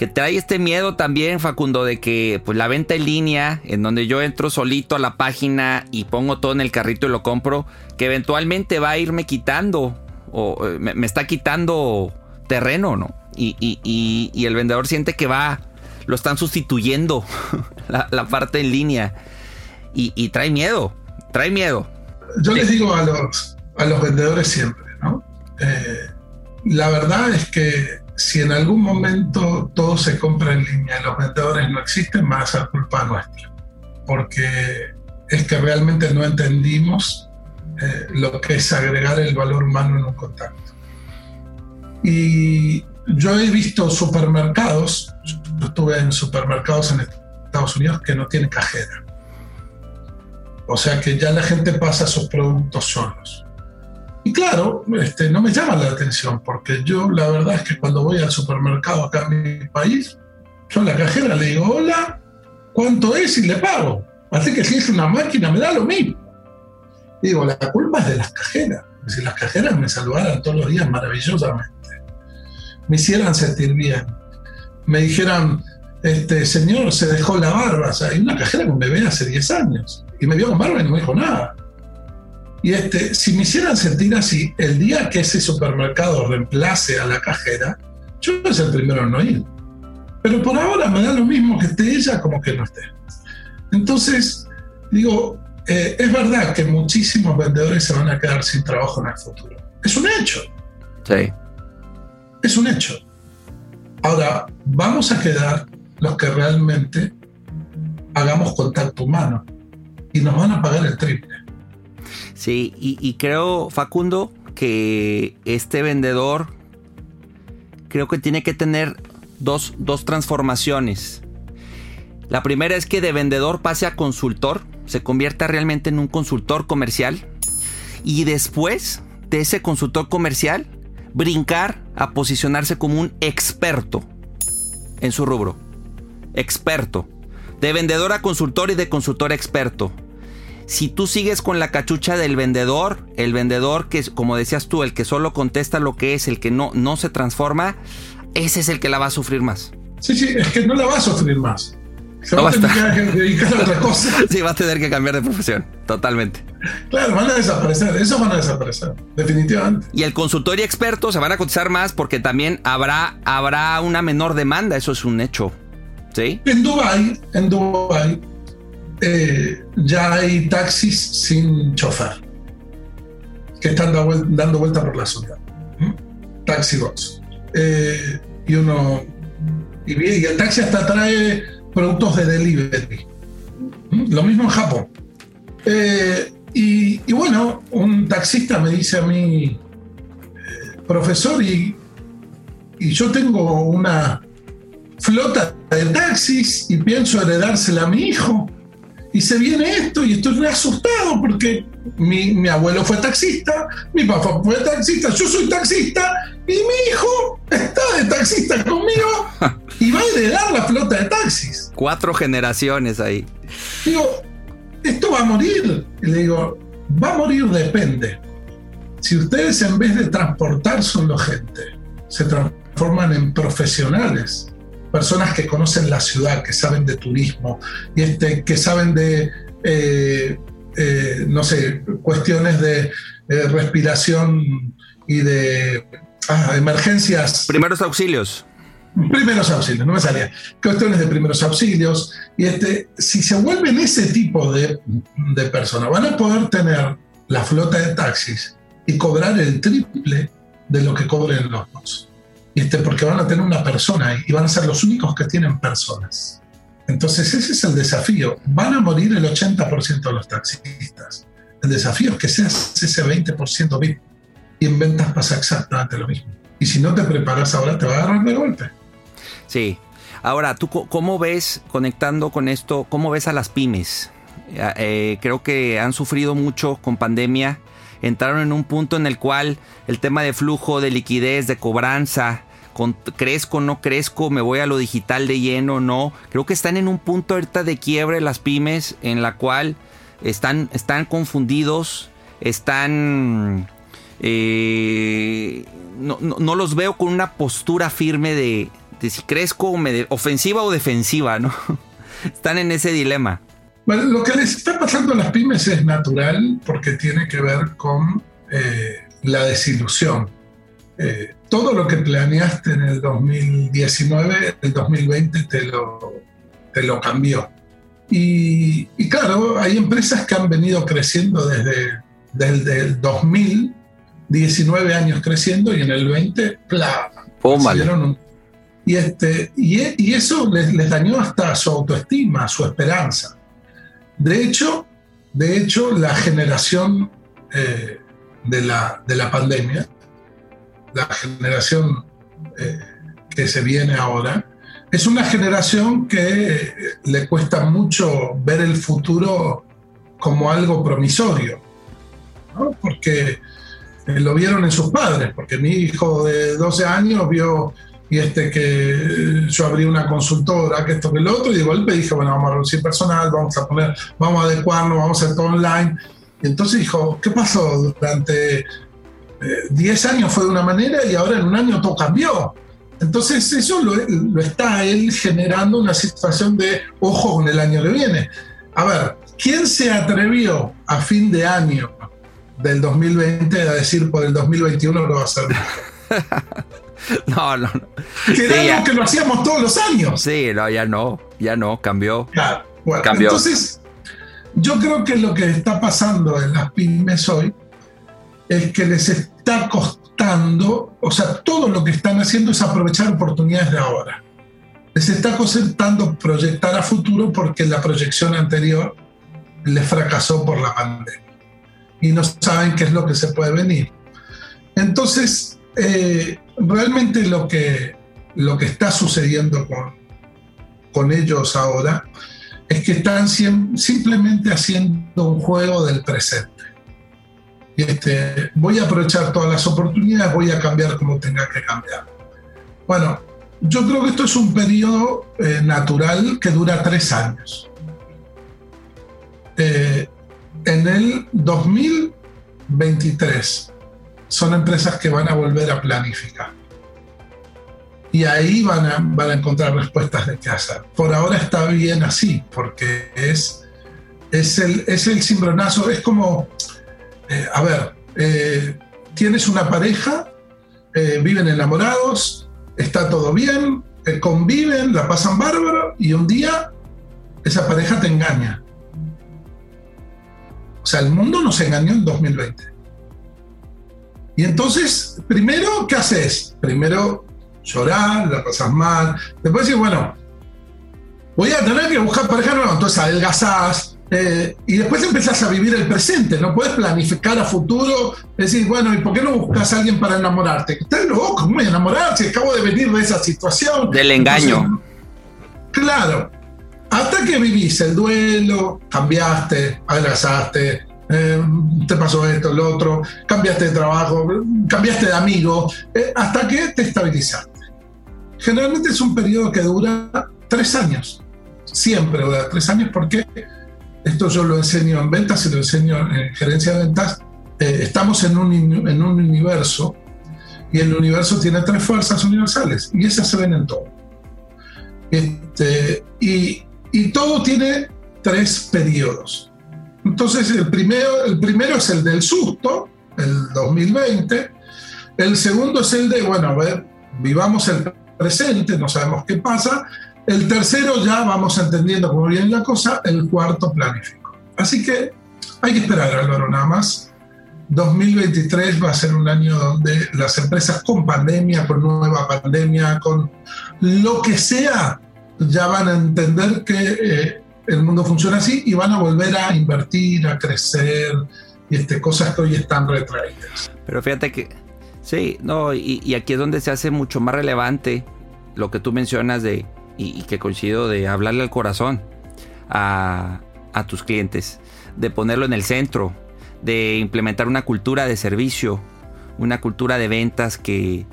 que trae este miedo también, Facundo, de que pues la venta en línea, en donde yo entro solito a la página y pongo todo en el carrito y lo compro, que eventualmente va a irme quitando o eh, me, está quitando terreno, ¿no? Y, el vendedor siente que va, lo están sustituyendo *laughs* la, parte en línea y, trae miedo, trae miedo. Yo les digo a los, a los vendedores siempre, ¿no? Eh, la verdad es que si en algún momento todo se compra en línea y los vendedores no existen, va a culpa nuestra. Porque es que realmente no entendimos eh, lo que es agregar el valor humano en un contacto. Y yo he visto supermercados, yo estuve en supermercados en Estados Unidos que no tienen cajera. O sea que ya la gente pasa sus productos solos. Y claro, este, no me llama la atención, porque yo la verdad es que cuando voy al supermercado acá en mi país, yo a la cajera le digo, hola, ¿cuánto es? Y le pago. Así que si es una máquina me da lo mismo. digo, la culpa es de las cajeras. Si las cajeras me saludaran todos los días maravillosamente, me hicieran sentir bien, me dijeran, este, señor, se dejó la barba. O sea, hay una cajera con bebé hace 10 años y me vio con barba y no me dijo nada. Y este, si me hicieran sentir así, el día que ese supermercado reemplace a la cajera, yo ser el primero en no ir. Pero por ahora me da lo mismo que esté ella como que no esté. Entonces, digo, eh, es verdad que muchísimos vendedores se van a quedar sin trabajo en el futuro. Es un hecho. Sí. Es un hecho. Ahora, vamos a quedar los que realmente hagamos contacto humano y nos van a pagar el triple. Sí, y, creo, Facundo, que este vendedor creo que tiene que tener dos, dos, transformaciones. La primera es que de vendedor pase a consultor, se convierta realmente en un consultor comercial. Y después de ese consultor comercial, brincar a posicionarse como un experto en su rubro. Experto. De vendedor a consultor y de consultor a experto si tú sigues con la cachucha del vendedor, el vendedor que, como decías tú, el que solo contesta lo que es, el que no, no se transforma, ese es el que la va a sufrir más. Sí, sí, es que no la va a sufrir más. Se va a tener que dedicar a otra *laughs* cosa. Sí, va a tener que cambiar de profesión, totalmente. Claro, van a desaparecer, eso van a desaparecer, definitivamente. Y el consultor y experto se van a cotizar más porque también habrá, habrá una menor demanda, eso es un hecho. ¿Sí? En Dubai, en Dubai, eh, ya hay taxis sin chofer que están dando vuelta por la ciudad. Taxi box. Eh, y uno. Y, y, el taxi hasta trae productos de delivery. Lo mismo en Japón. Eh, y, bueno, un taxista me dice a mí, profesor, y, y yo tengo una flota de taxis y pienso heredársela a mi hijo y se viene esto y estoy re asustado porque mi, abuelo fue taxista, mi papá fue taxista, yo soy taxista y mi hijo está de taxista conmigo y va a heredar la flota de taxis. Cuatro generaciones ahí. Digo, esto va a morir. Y le digo, va a morir depende. Si ustedes en vez de transportar solo gente, se transforman en profesionales personas que conocen la ciudad, que saben de turismo, y este, que saben de, eh, eh, no sé, cuestiones de eh, respiración y de ah, emergencias. Primeros auxilios. Primeros auxilios, no me salía. Cuestiones de primeros auxilios. Y este, si se vuelven ese tipo de, de personas, van a poder tener la flota de taxis y cobrar el triple de lo que cobren los dos este, porque van a tener una persona y van a ser los únicos que tienen personas. Entonces ese es el desafío. Van a morir el 80% de los taxistas. El desafío es que seas ese 20% VIP. Y en ventas pasa exactamente lo mismo. Y si no te preparas ahora, te va a agarrar de golpe. Sí. Ahora, ¿tú cómo ves, conectando con esto, cómo ves a las pymes? Eh, eh, creo que han sufrido mucho con pandemia entraron en un punto en el cual el tema de flujo, de liquidez, de cobranza, crezco, no crezco, me voy a lo digital de lleno, no. Creo que están en un punto ahorita de quiebre las pymes en la cual están, están confundidos, están eh, no, no, los veo con una postura firme de, si crezco, me ofensiva o defensiva, ¿no? *laughs* Están en ese dilema. Bueno, lo que les está pasando a las pymes es natural porque tiene que ver con eh, la desilusión. Eh, todo lo que planeaste en el 2019, el 2020 te lo, te lo cambió. Y, claro, hay empresas que han venido creciendo desde, desde el 2000, 19 años creciendo y en el 20, ¡plá! y, este, y, eso les, les, dañó hasta su autoestima, su esperanza. De hecho, de hecho la generación eh, de, la, de la pandemia, la generación eh, que se viene ahora, es una generación que le cuesta mucho ver el futuro como algo promisorio, porque eh, lo vieron en sus padres, porque mi hijo de 12 años vio y este que yo abrí una consultora, que esto que lo otro, y de golpe dije, bueno, vamos a reducir personal, vamos a poner, vamos a adecuarnos, vamos a hacer todo online. Y entonces dijo, ¿qué pasó? Durante 10 eh, años fue de una manera y ahora en un año todo cambió. Entonces eso lo, está él generando una situación de ojo con el año que viene. A ver, ¿quién se atrevió a fin de año del 2020 a decir por el 2021 lo va a hacer? *laughs* *laughs* no, no, no. Que era algo que lo hacíamos todos los años. Sí, no, ya no, ya no, cambió. Claro, bueno, cambió. Entonces, yo creo que lo que está pasando en las pymes hoy es que les está costando o sea, todo lo que están haciendo es aprovechar oportunidades de ahora. Les está costando proyectar a futuro porque la proyección anterior les fracasó por la pandemia y no saben qué es lo que se puede venir. Entonces, eh, realmente lo que, lo que está sucediendo con, con ellos ahora es que están simplemente haciendo un juego del presente. Este, voy a aprovechar todas las oportunidades, voy a cambiar como tenga que cambiar. Bueno, yo creo que esto es un periodo eh, natural que dura tres años. Eh, en el 2023 son empresas que van a volver a planificar. Y ahí van a, van a encontrar respuestas de qué hacer. Por ahora está bien así, porque es, es, el, es el cimbronazo, es como eh, a ver, eh, tienes una pareja, eh, viven enamorados, está todo bien, conviven, la pasan bárbaro y un día esa pareja te engaña. O sea, el mundo nos engañó en 2020. Y entonces, primero, ¿qué haces? Primero llorar, la pasas mal. Después decir, bueno, voy a tener que buscar pareja nueva. Entonces adelgazás, eh, y después empezás a vivir el presente, no puedes planificar a futuro, decir, bueno, ¿y por qué no buscas a alguien para enamorarte? Estás loco, ¿cómo voy a enamorarse? Acabo de venir de esa situación. Del engaño. claro, hasta que vivís el duelo, cambiaste, adelgazaste, eh, te pasó esto, lo otro, cambiaste de trabajo, cambiaste de amigo, eh, hasta que te estabilizaste. Generalmente es un periodo que dura tres años, siempre dura tres años porque esto yo lo enseño en ventas y lo enseño en gerencia de ventas, eh, estamos en un, en un universo y el universo tiene tres fuerzas universales y esas se ven en todo. Este, y, y, todo tiene tres periodos. Entonces, el primero, el primero es el del susto, el 2020. El segundo es el de, bueno, a ver, vivamos el presente, no sabemos qué pasa. El tercero ya vamos entendiendo cómo viene la cosa, el cuarto planifico. Así que hay que esperar, Álvaro, nada más. 2023 va a ser un año donde las empresas con pandemia, con nueva pandemia, con lo que sea, ya van a entender que eh, el mundo funciona así y van a volver a invertir, a crecer, y este, cosas que hoy están retraídas. Pero fíjate que, sí, no, y, aquí es donde se hace mucho más relevante lo que tú mencionas de y, que coincido de hablarle al corazón a, tus clientes, de ponerlo en el centro, de implementar una cultura de servicio, una cultura de ventas que,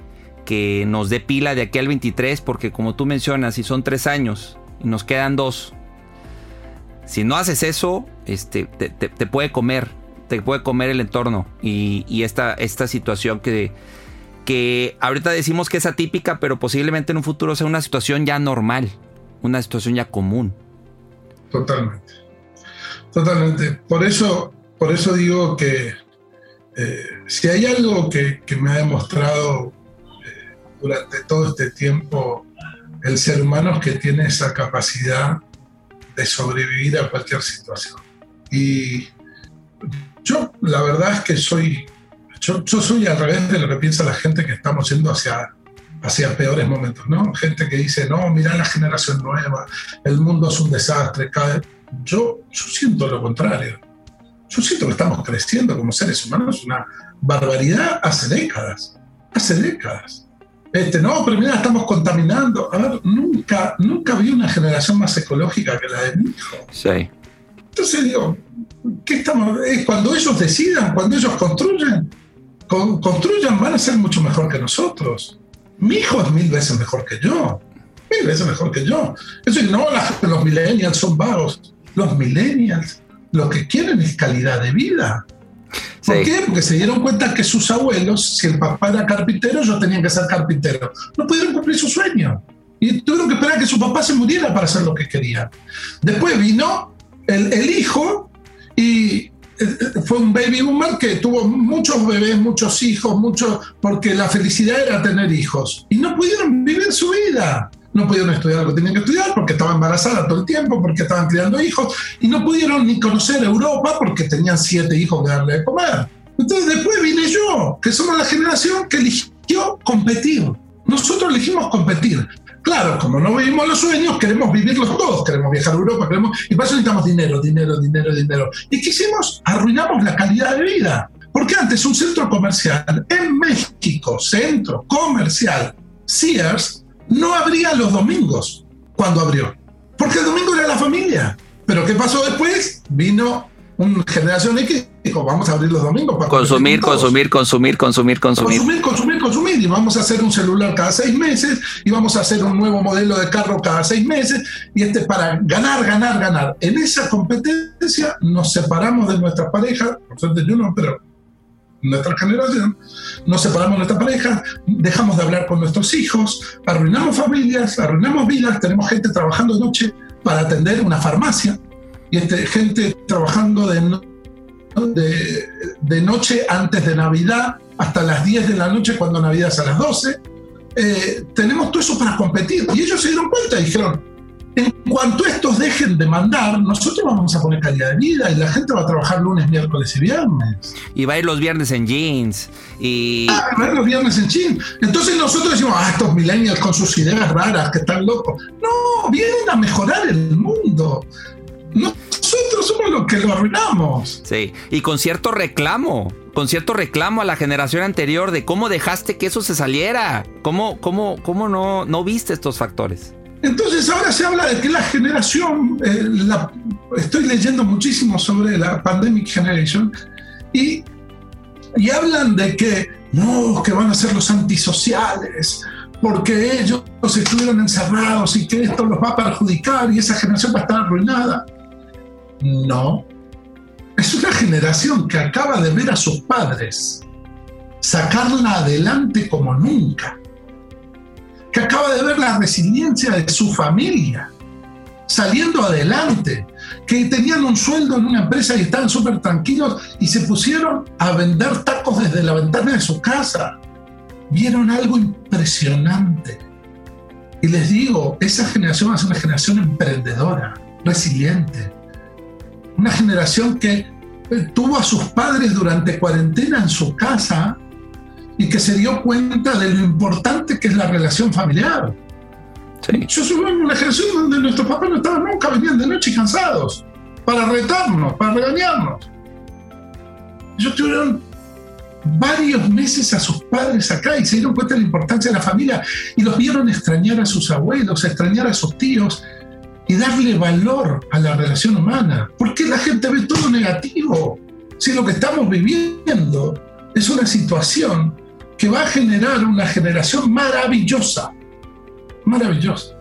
que nos dé pila de aquí al 23, porque como tú mencionas, si son tres años y nos quedan dos, si no haces eso, este, te, puede comer te puede comer el entorno y, esta, esta situación que, que ahorita decimos que es atípica, pero posiblemente en un futuro sea una situación ya normal, una situación ya común. Totalmente. Totalmente. Por eso, por eso digo que eh, si hay algo que, me ha demostrado eh, durante todo este tiempo el ser humano es que tiene esa capacidad de sobrevivir a cualquier situación. Y yo la verdad es que soy, yo, soy al revés de lo que piensa la gente que estamos yendo hacia, hacia peores momentos, ¿no? Gente que dice, no, mira la generación nueva, el mundo es un desastre, cae. Yo, yo siento lo contrario. Yo siento que estamos creciendo como seres humanos una barbaridad hace décadas, hace décadas. Este, no, pero mira, estamos contaminando. A ver, nunca, nunca vi una generación más ecológica que la de mi hijo. Sí. Entonces digo, ¿qué estamos? cuando ellos decidan, cuando ellos construyen, construyan, van a ser mucho mejor que nosotros. Mi hijo es mil veces mejor que yo. Mil veces mejor que yo. Eso no, los millennials son vagos. Los millennials lo que quieren es calidad de vida. ¿Por qué? Porque se dieron cuenta que sus abuelos, si el papá era carpintero, ellos tenían que ser carpinteros. No pudieron cumplir su sueño. Y tuvieron que esperar a que su papá se muriera para hacer lo que querían. Después vino el, el hijo y eh, eh, fue un baby boomer que tuvo muchos bebés, muchos hijos, muchos, porque la felicidad era tener hijos. Y no pudieron vivir su vida no pudieron estudiar lo que tenían que estudiar porque estaba embarazada todo el tiempo, porque estaban criando hijos, y no pudieron ni conocer Europa porque tenían siete hijos que darle de comer. Entonces después vine yo, que somos la generación que eligió competir. Nosotros elegimos competir. Claro, como no vivimos los sueños, queremos vivirlos todos, queremos viajar a Europa, queremos, y para eso necesitamos dinero, dinero, dinero, dinero. ¿Y qué hicimos? Arruinamos la calidad de vida. Porque antes un centro comercial en México, centro comercial, Sears, no abría los domingos cuando abrió, porque el domingo era la familia. Pero ¿qué pasó después? Vino una generación X dijo, vamos a abrir los domingos para consumir, consumir, consumir, consumir, consumir. Consumir, consumir, consumir. Y vamos a hacer un celular cada seis meses y vamos a hacer un nuevo modelo de carro cada seis meses y este para ganar, ganar, ganar. En esa competencia nos separamos de nuestra pareja, por suerte yo no, pero nuestra generación, nos separamos de nuestra pareja, dejamos de hablar con nuestros hijos, arruinamos familias, arruinamos vidas, tenemos gente trabajando de noche para atender una farmacia y este, gente trabajando de, de, de, noche antes de Navidad hasta las 10 de la noche cuando Navidad es a las 12. Eh, tenemos todo eso para competir y ellos se dieron cuenta y dijeron, en cuanto estos dejen de mandar, nosotros vamos a poner calidad de vida y la gente va a trabajar lunes, miércoles y viernes. Y va a ir los viernes en jeans. Y... Ah, va a ir los viernes en jeans. Entonces nosotros decimos, ah, estos millennials con sus ideas raras, que están locos. No, vienen a mejorar el mundo. Nosotros somos los que lo arruinamos. Sí, y con cierto reclamo con cierto reclamo a la generación anterior de cómo dejaste que eso se saliera. ¿Cómo, cómo, cómo no, no viste estos factores? Entonces ahora se habla de que la generación, eh, estoy leyendo muchísimo sobre la Pandemic Generation, y, y hablan de que no, que van a ser los antisociales, porque ellos estuvieron encerrados y que esto los va a perjudicar y esa generación va a estar arruinada. No, es una generación que acaba de ver a sus padres sacarla adelante como nunca que acaba de ver la resiliencia de su familia saliendo adelante, que tenían un sueldo en una empresa y estaban súper tranquilos y se pusieron a vender tacos desde la ventana de su casa. Vieron algo impresionante. Y les digo, esa generación es una generación emprendedora, resiliente. Una generación que eh, tuvo a sus padres durante cuarentena en su casa y que se dio cuenta de lo importante que es la relación familiar. Yo soy una generación donde nuestros papás no estaban nunca, venían de noche cansados para retarnos, para regañarnos. Ellos tuvieron varios meses a sus padres acá y se dieron cuenta de la importancia de la familia y los vieron extrañar a sus abuelos, extrañar a sus tíos y darle valor a la relación humana. ¿Por qué la gente ve todo negativo? Si lo que estamos viviendo es una situación que va a generar una generación maravillosa, maravillosa.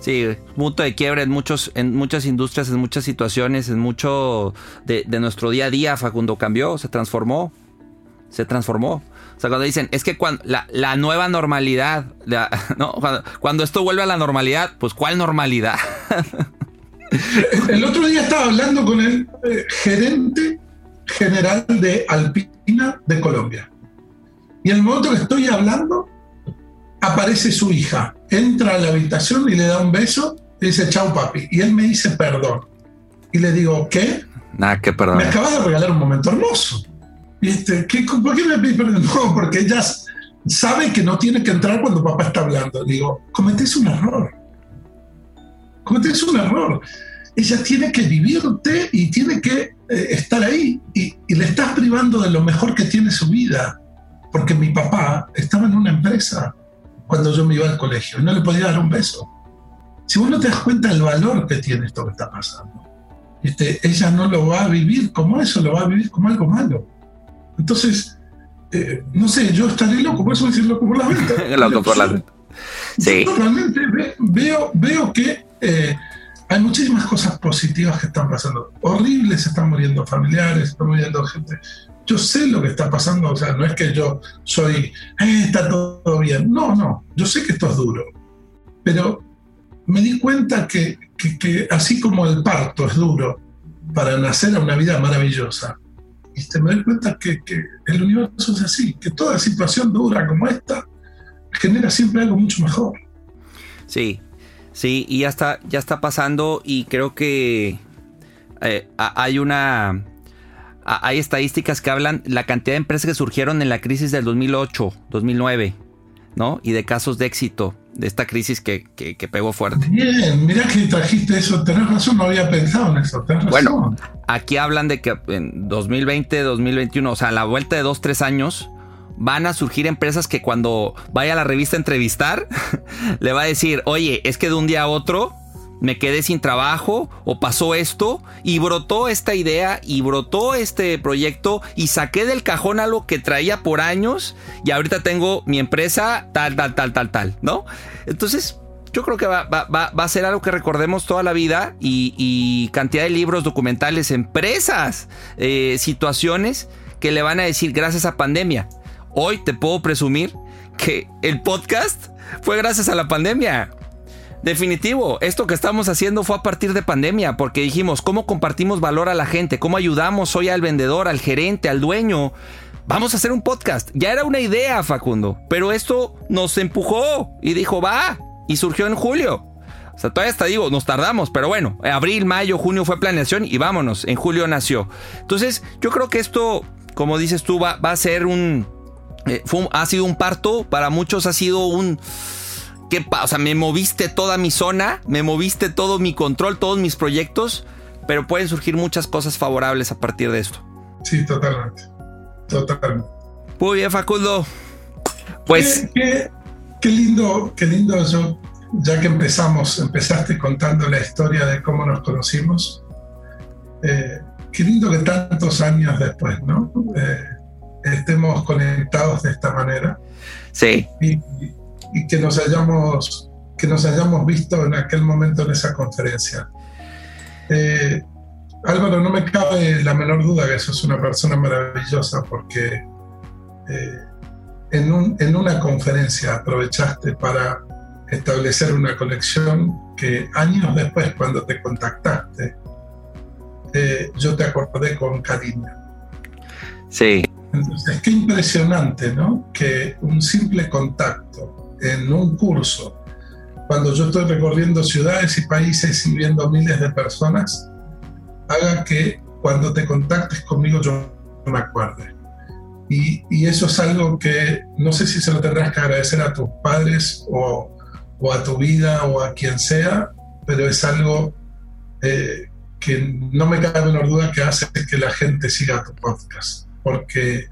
Sí, punto de quiebre en muchos, en muchas industrias, en muchas situaciones, en mucho de, nuestro día a día, Facundo cambió, se transformó. Se transformó. O sea, cuando dicen, es que cuando la, nueva normalidad, *laughs* ¿no? cuando, esto vuelve a la normalidad, pues ¿cuál normalidad? *laughs* el otro día estaba hablando con el eh, gerente general de Alpina de Colombia. Y en el momento que estoy hablando, aparece su hija, entra a la habitación y le da un beso y dice, chao papi. Y él me dice, perdón. Y le digo, ¿qué? Nada, que perdón. Me acabas de regalar un momento hermoso. Y este, ¿qué, ¿Por qué me pide perdón? No, porque ella sabe que no tiene que entrar cuando papá está hablando. Digo, cometés un error. Cometés un error. Ella tiene que vivirte y tiene que eh, estar ahí. Y, y le estás privando de lo mejor que tiene su vida. Porque mi papá estaba en una empresa cuando yo me iba al colegio y no le podía dar un beso. Si vos no te das cuenta del valor que tiene esto que está pasando, este, ella no lo va a vivir como eso, lo va a vivir como algo malo. Entonces, eh, no sé, yo estaré loco, por eso decir loco por la *laughs* venta. loco por la venta. Sí. realmente veo, veo que eh, hay muchísimas cosas positivas que están pasando. Horribles, están muriendo familiares, están muriendo gente yo sé lo que está pasando, o sea, no es que yo soy, eh, está todo bien. No, no, yo sé que esto es duro, pero me di cuenta que, así como el parto es duro para nacer a una vida maravillosa, ¿viste? me doy cuenta que, el universo es así, que toda situación dura como esta genera siempre algo mucho mejor. Sí, sí, y ya está, ya está pasando y creo que eh, hay una hay estadísticas que hablan la cantidad de empresas que surgieron en la crisis del 2008, 2009, ¿no? Y de casos de éxito de esta crisis que, pegó fuerte. Bien, mira que trajiste eso, tenés razón, no había pensado en eso, tenés razón. Bueno, aquí hablan de que en 2020, 2021, o sea, a la vuelta de dos, tres años, van a surgir empresas que cuando vaya a la revista a entrevistar, *laughs* le va a decir, oye, es que de un día a otro me quedé sin trabajo o pasó esto y brotó esta idea y brotó este proyecto y saqué del cajón algo que traía por años y ahorita tengo mi empresa tal, tal, tal, tal, tal, ¿no? Entonces... Yo creo que va, a ser algo que recordemos toda la vida y, cantidad de libros, documentales, empresas, eh, situaciones que le van a decir gracias a pandemia. Hoy te puedo presumir que el podcast fue gracias a la pandemia. Definitivo, esto que estamos haciendo fue a partir de pandemia, porque dijimos, ¿cómo compartimos valor a la gente? ¿Cómo ayudamos hoy al vendedor, al gerente, al dueño? Vamos a hacer un podcast. Ya era una idea, Facundo, pero esto nos empujó y dijo, va, y surgió en julio. O sea, todavía hasta digo, nos tardamos, pero bueno, abril, mayo, junio fue planeación y vámonos, en julio nació. Entonces, yo creo que esto, como dices tú, va, a ser un, eh, ha sido un parto, para muchos ha sido un ¿Qué O sea, me moviste toda mi zona, me moviste todo mi control, todos mis proyectos, pero pueden surgir muchas cosas favorables a partir de esto. Sí, totalmente. Totalmente. Muy bien, Facundo. Pues. Qué, lindo, qué lindo eso. Ya que empezamos, empezaste contando la historia de cómo nos conocimos. Eh, qué lindo que tantos años después, ¿no? Eh, estemos conectados de esta manera. Sí y que nos hayamos, que nos hayamos visto en aquel momento en esa conferencia. Eh, Álvaro, no me cabe la menor duda que sos una persona maravillosa porque eh, en, un, en, una conferencia aprovechaste para establecer una conexión que años después, cuando te contactaste, eh, yo te acordé con cariño. Sí. Entonces, qué impresionante, ¿no? Que un simple contacto en un curso, cuando yo estoy recorriendo ciudades y países y viendo miles de personas, haga que cuando te contactes conmigo yo me acuerde. Y, y, eso es algo que no sé si se lo tendrás que agradecer a tus padres o, o a tu vida o a quien sea, pero es algo eh, que no me cabe menor duda que hace que la gente siga tu podcast. Porque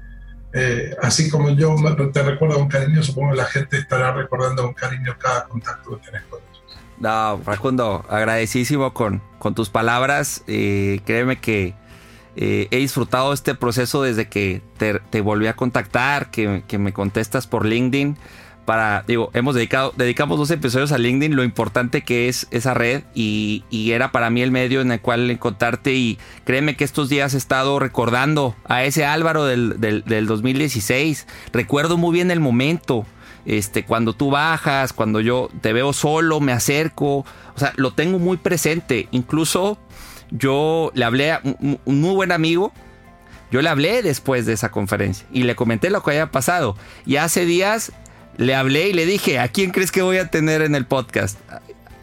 eh, así como yo te recuerdo con cariño, supongo que la gente estará recordando con cariño cada contacto que tenés con ellos. No, Facundo, agradecidísimo con, con tus palabras. Eh, créeme que eh, he disfrutado este proceso desde que te, volví a contactar, que, me contestas por LinkedIn, para, digo, hemos dedicado, dedicamos dos episodios a LinkedIn, lo importante que es esa red y, era para mí el medio en el cual encontrarte y créeme que estos días he estado recordando a ese Álvaro del, del, 2016, recuerdo muy bien el momento, este, cuando tú bajas, cuando yo te veo solo, me acerco, o sea, lo tengo muy presente, incluso yo le hablé a un, un muy buen amigo, yo le hablé después de esa conferencia y le comenté lo que había pasado. Y hace días le hablé y le dije, ¿a quién crees que voy a tener en el podcast?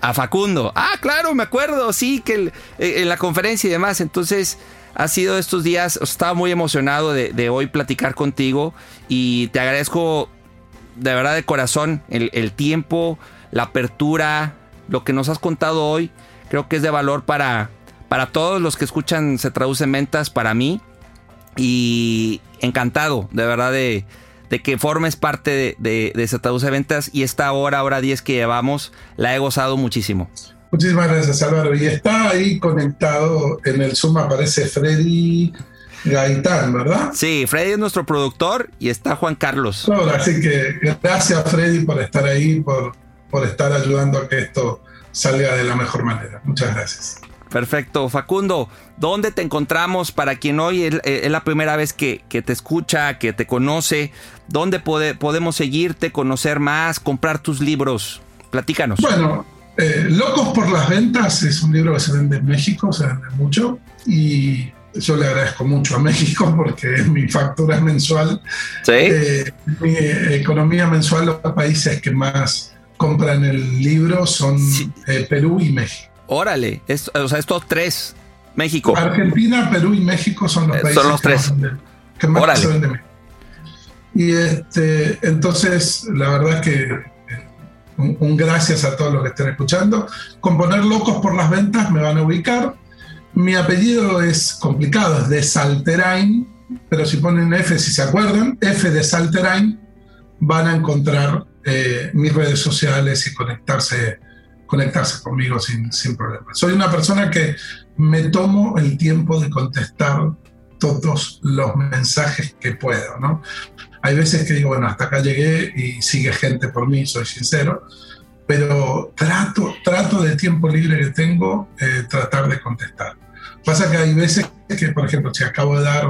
A Facundo. Ah, claro, me acuerdo, sí, que eh, en la conferencia y demás. Entonces, ha sido estos días, estaba muy emocionado de, hoy platicar contigo y te agradezco de verdad de corazón el, tiempo, la apertura, lo que nos has contado hoy. Creo que es de valor para, para todos los que escuchan Se Traduce en Ventas, para mí. Y encantado, de verdad, de, de que formes parte de, de, de Ventas y esta hora, hora 10 que llevamos, la he gozado muchísimo. Muchísimas gracias Álvaro. Y está ahí conectado en el Zoom, aparece Freddy Gaitán, ¿verdad? Sí, Freddy es nuestro productor y está Juan Carlos. así que gracias Freddy por estar ahí, por, por estar ayudando a que esto salga de la mejor manera. Muchas gracias. Perfecto. Facundo, ¿dónde te encontramos para quien hoy es, la primera vez que, te escucha, que te conoce? ¿Dónde podemos seguirte, conocer más, comprar tus libros? Platícanos. Bueno, eh, Locos por las Ventas es un libro que se vende en México, se vende mucho y yo le agradezco mucho a México *laughs* porque mi factura es mensual. ¿Sí? Eh, mi economía mensual, los países que más compran el libro son eh, Perú y México. Órale, o sea, estos tres, México. Argentina, Perú y México son los eh, países son los tres. que más se venden. Y este, entonces, la verdad es que un, gracias a todos los que estén escuchando. Con poner locos por las ventas me van a ubicar. Mi apellido es complicado, es de Salterain, pero si ponen F, si se acuerdan, F de Salterain, van a encontrar eh, mis redes sociales y conectarse conectarse conmigo sin, sin problema. Soy una persona que me tomo el tiempo de contestar todos los mensajes que puedo, ¿no? Hay veces que digo, bueno, hasta acá llegué y sigue gente por mí, soy sincero, pero trato, trato del tiempo libre que tengo, eh, tratar de contestar. Pasa que hay veces que, por ejemplo, si acabo de dar,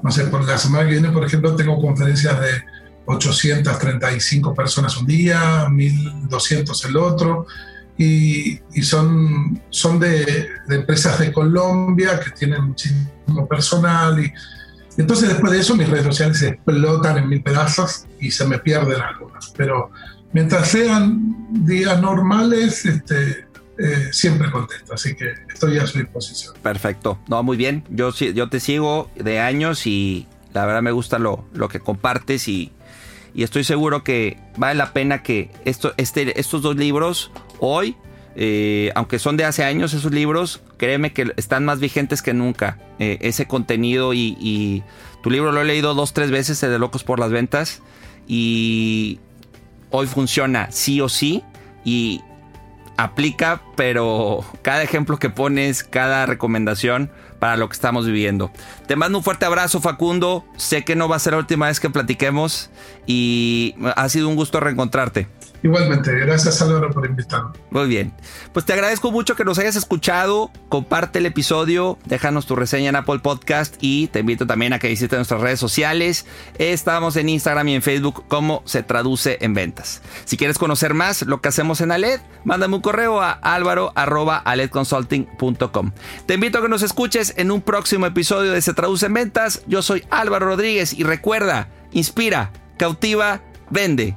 no sé, por la semana que viene, por ejemplo, tengo conferencias de 835 personas un día, 1200 el otro, y, son, son de, empresas de Colombia que tienen muchísimo personal y, entonces después de eso mis redes sociales se explotan en mil pedazos y se me pierden algunas. Pero mientras sean días normales, este, eh, siempre contesto, así que estoy a su disposición. Perfecto, no, muy bien. Yo, yo te sigo de años y la verdad me gusta lo, lo que compartes y, y estoy seguro que vale la pena que este, estos dos libros hoy, eh, aunque son de hace años esos libros, créeme que están más vigentes que nunca. Eh, ese contenido y, tu libro lo he leído dos, tres veces, de Locos por las Ventas, y hoy funciona sí o sí y aplica, pero cada ejemplo que pones, cada recomendación para lo que estamos viviendo. Te mando un fuerte abrazo Facundo, sé que no va a ser la última vez que platiquemos y ha sido un gusto reencontrarte. Igualmente, gracias Álvaro por invitarme. Muy bien. Pues te agradezco mucho que nos hayas escuchado. Comparte el episodio, déjanos tu reseña en Apple Podcast y te invito también a que visites nuestras redes sociales. Estamos en Instagram y en Facebook como se traduce en ventas. Si quieres conocer más lo que hacemos en Aled, mándame un correo a álvaro.aledconsulting.com. Te invito a que nos escuches en un próximo episodio de Se traduce en ventas. Yo soy Álvaro Rodríguez y recuerda, inspira, cautiva, vende.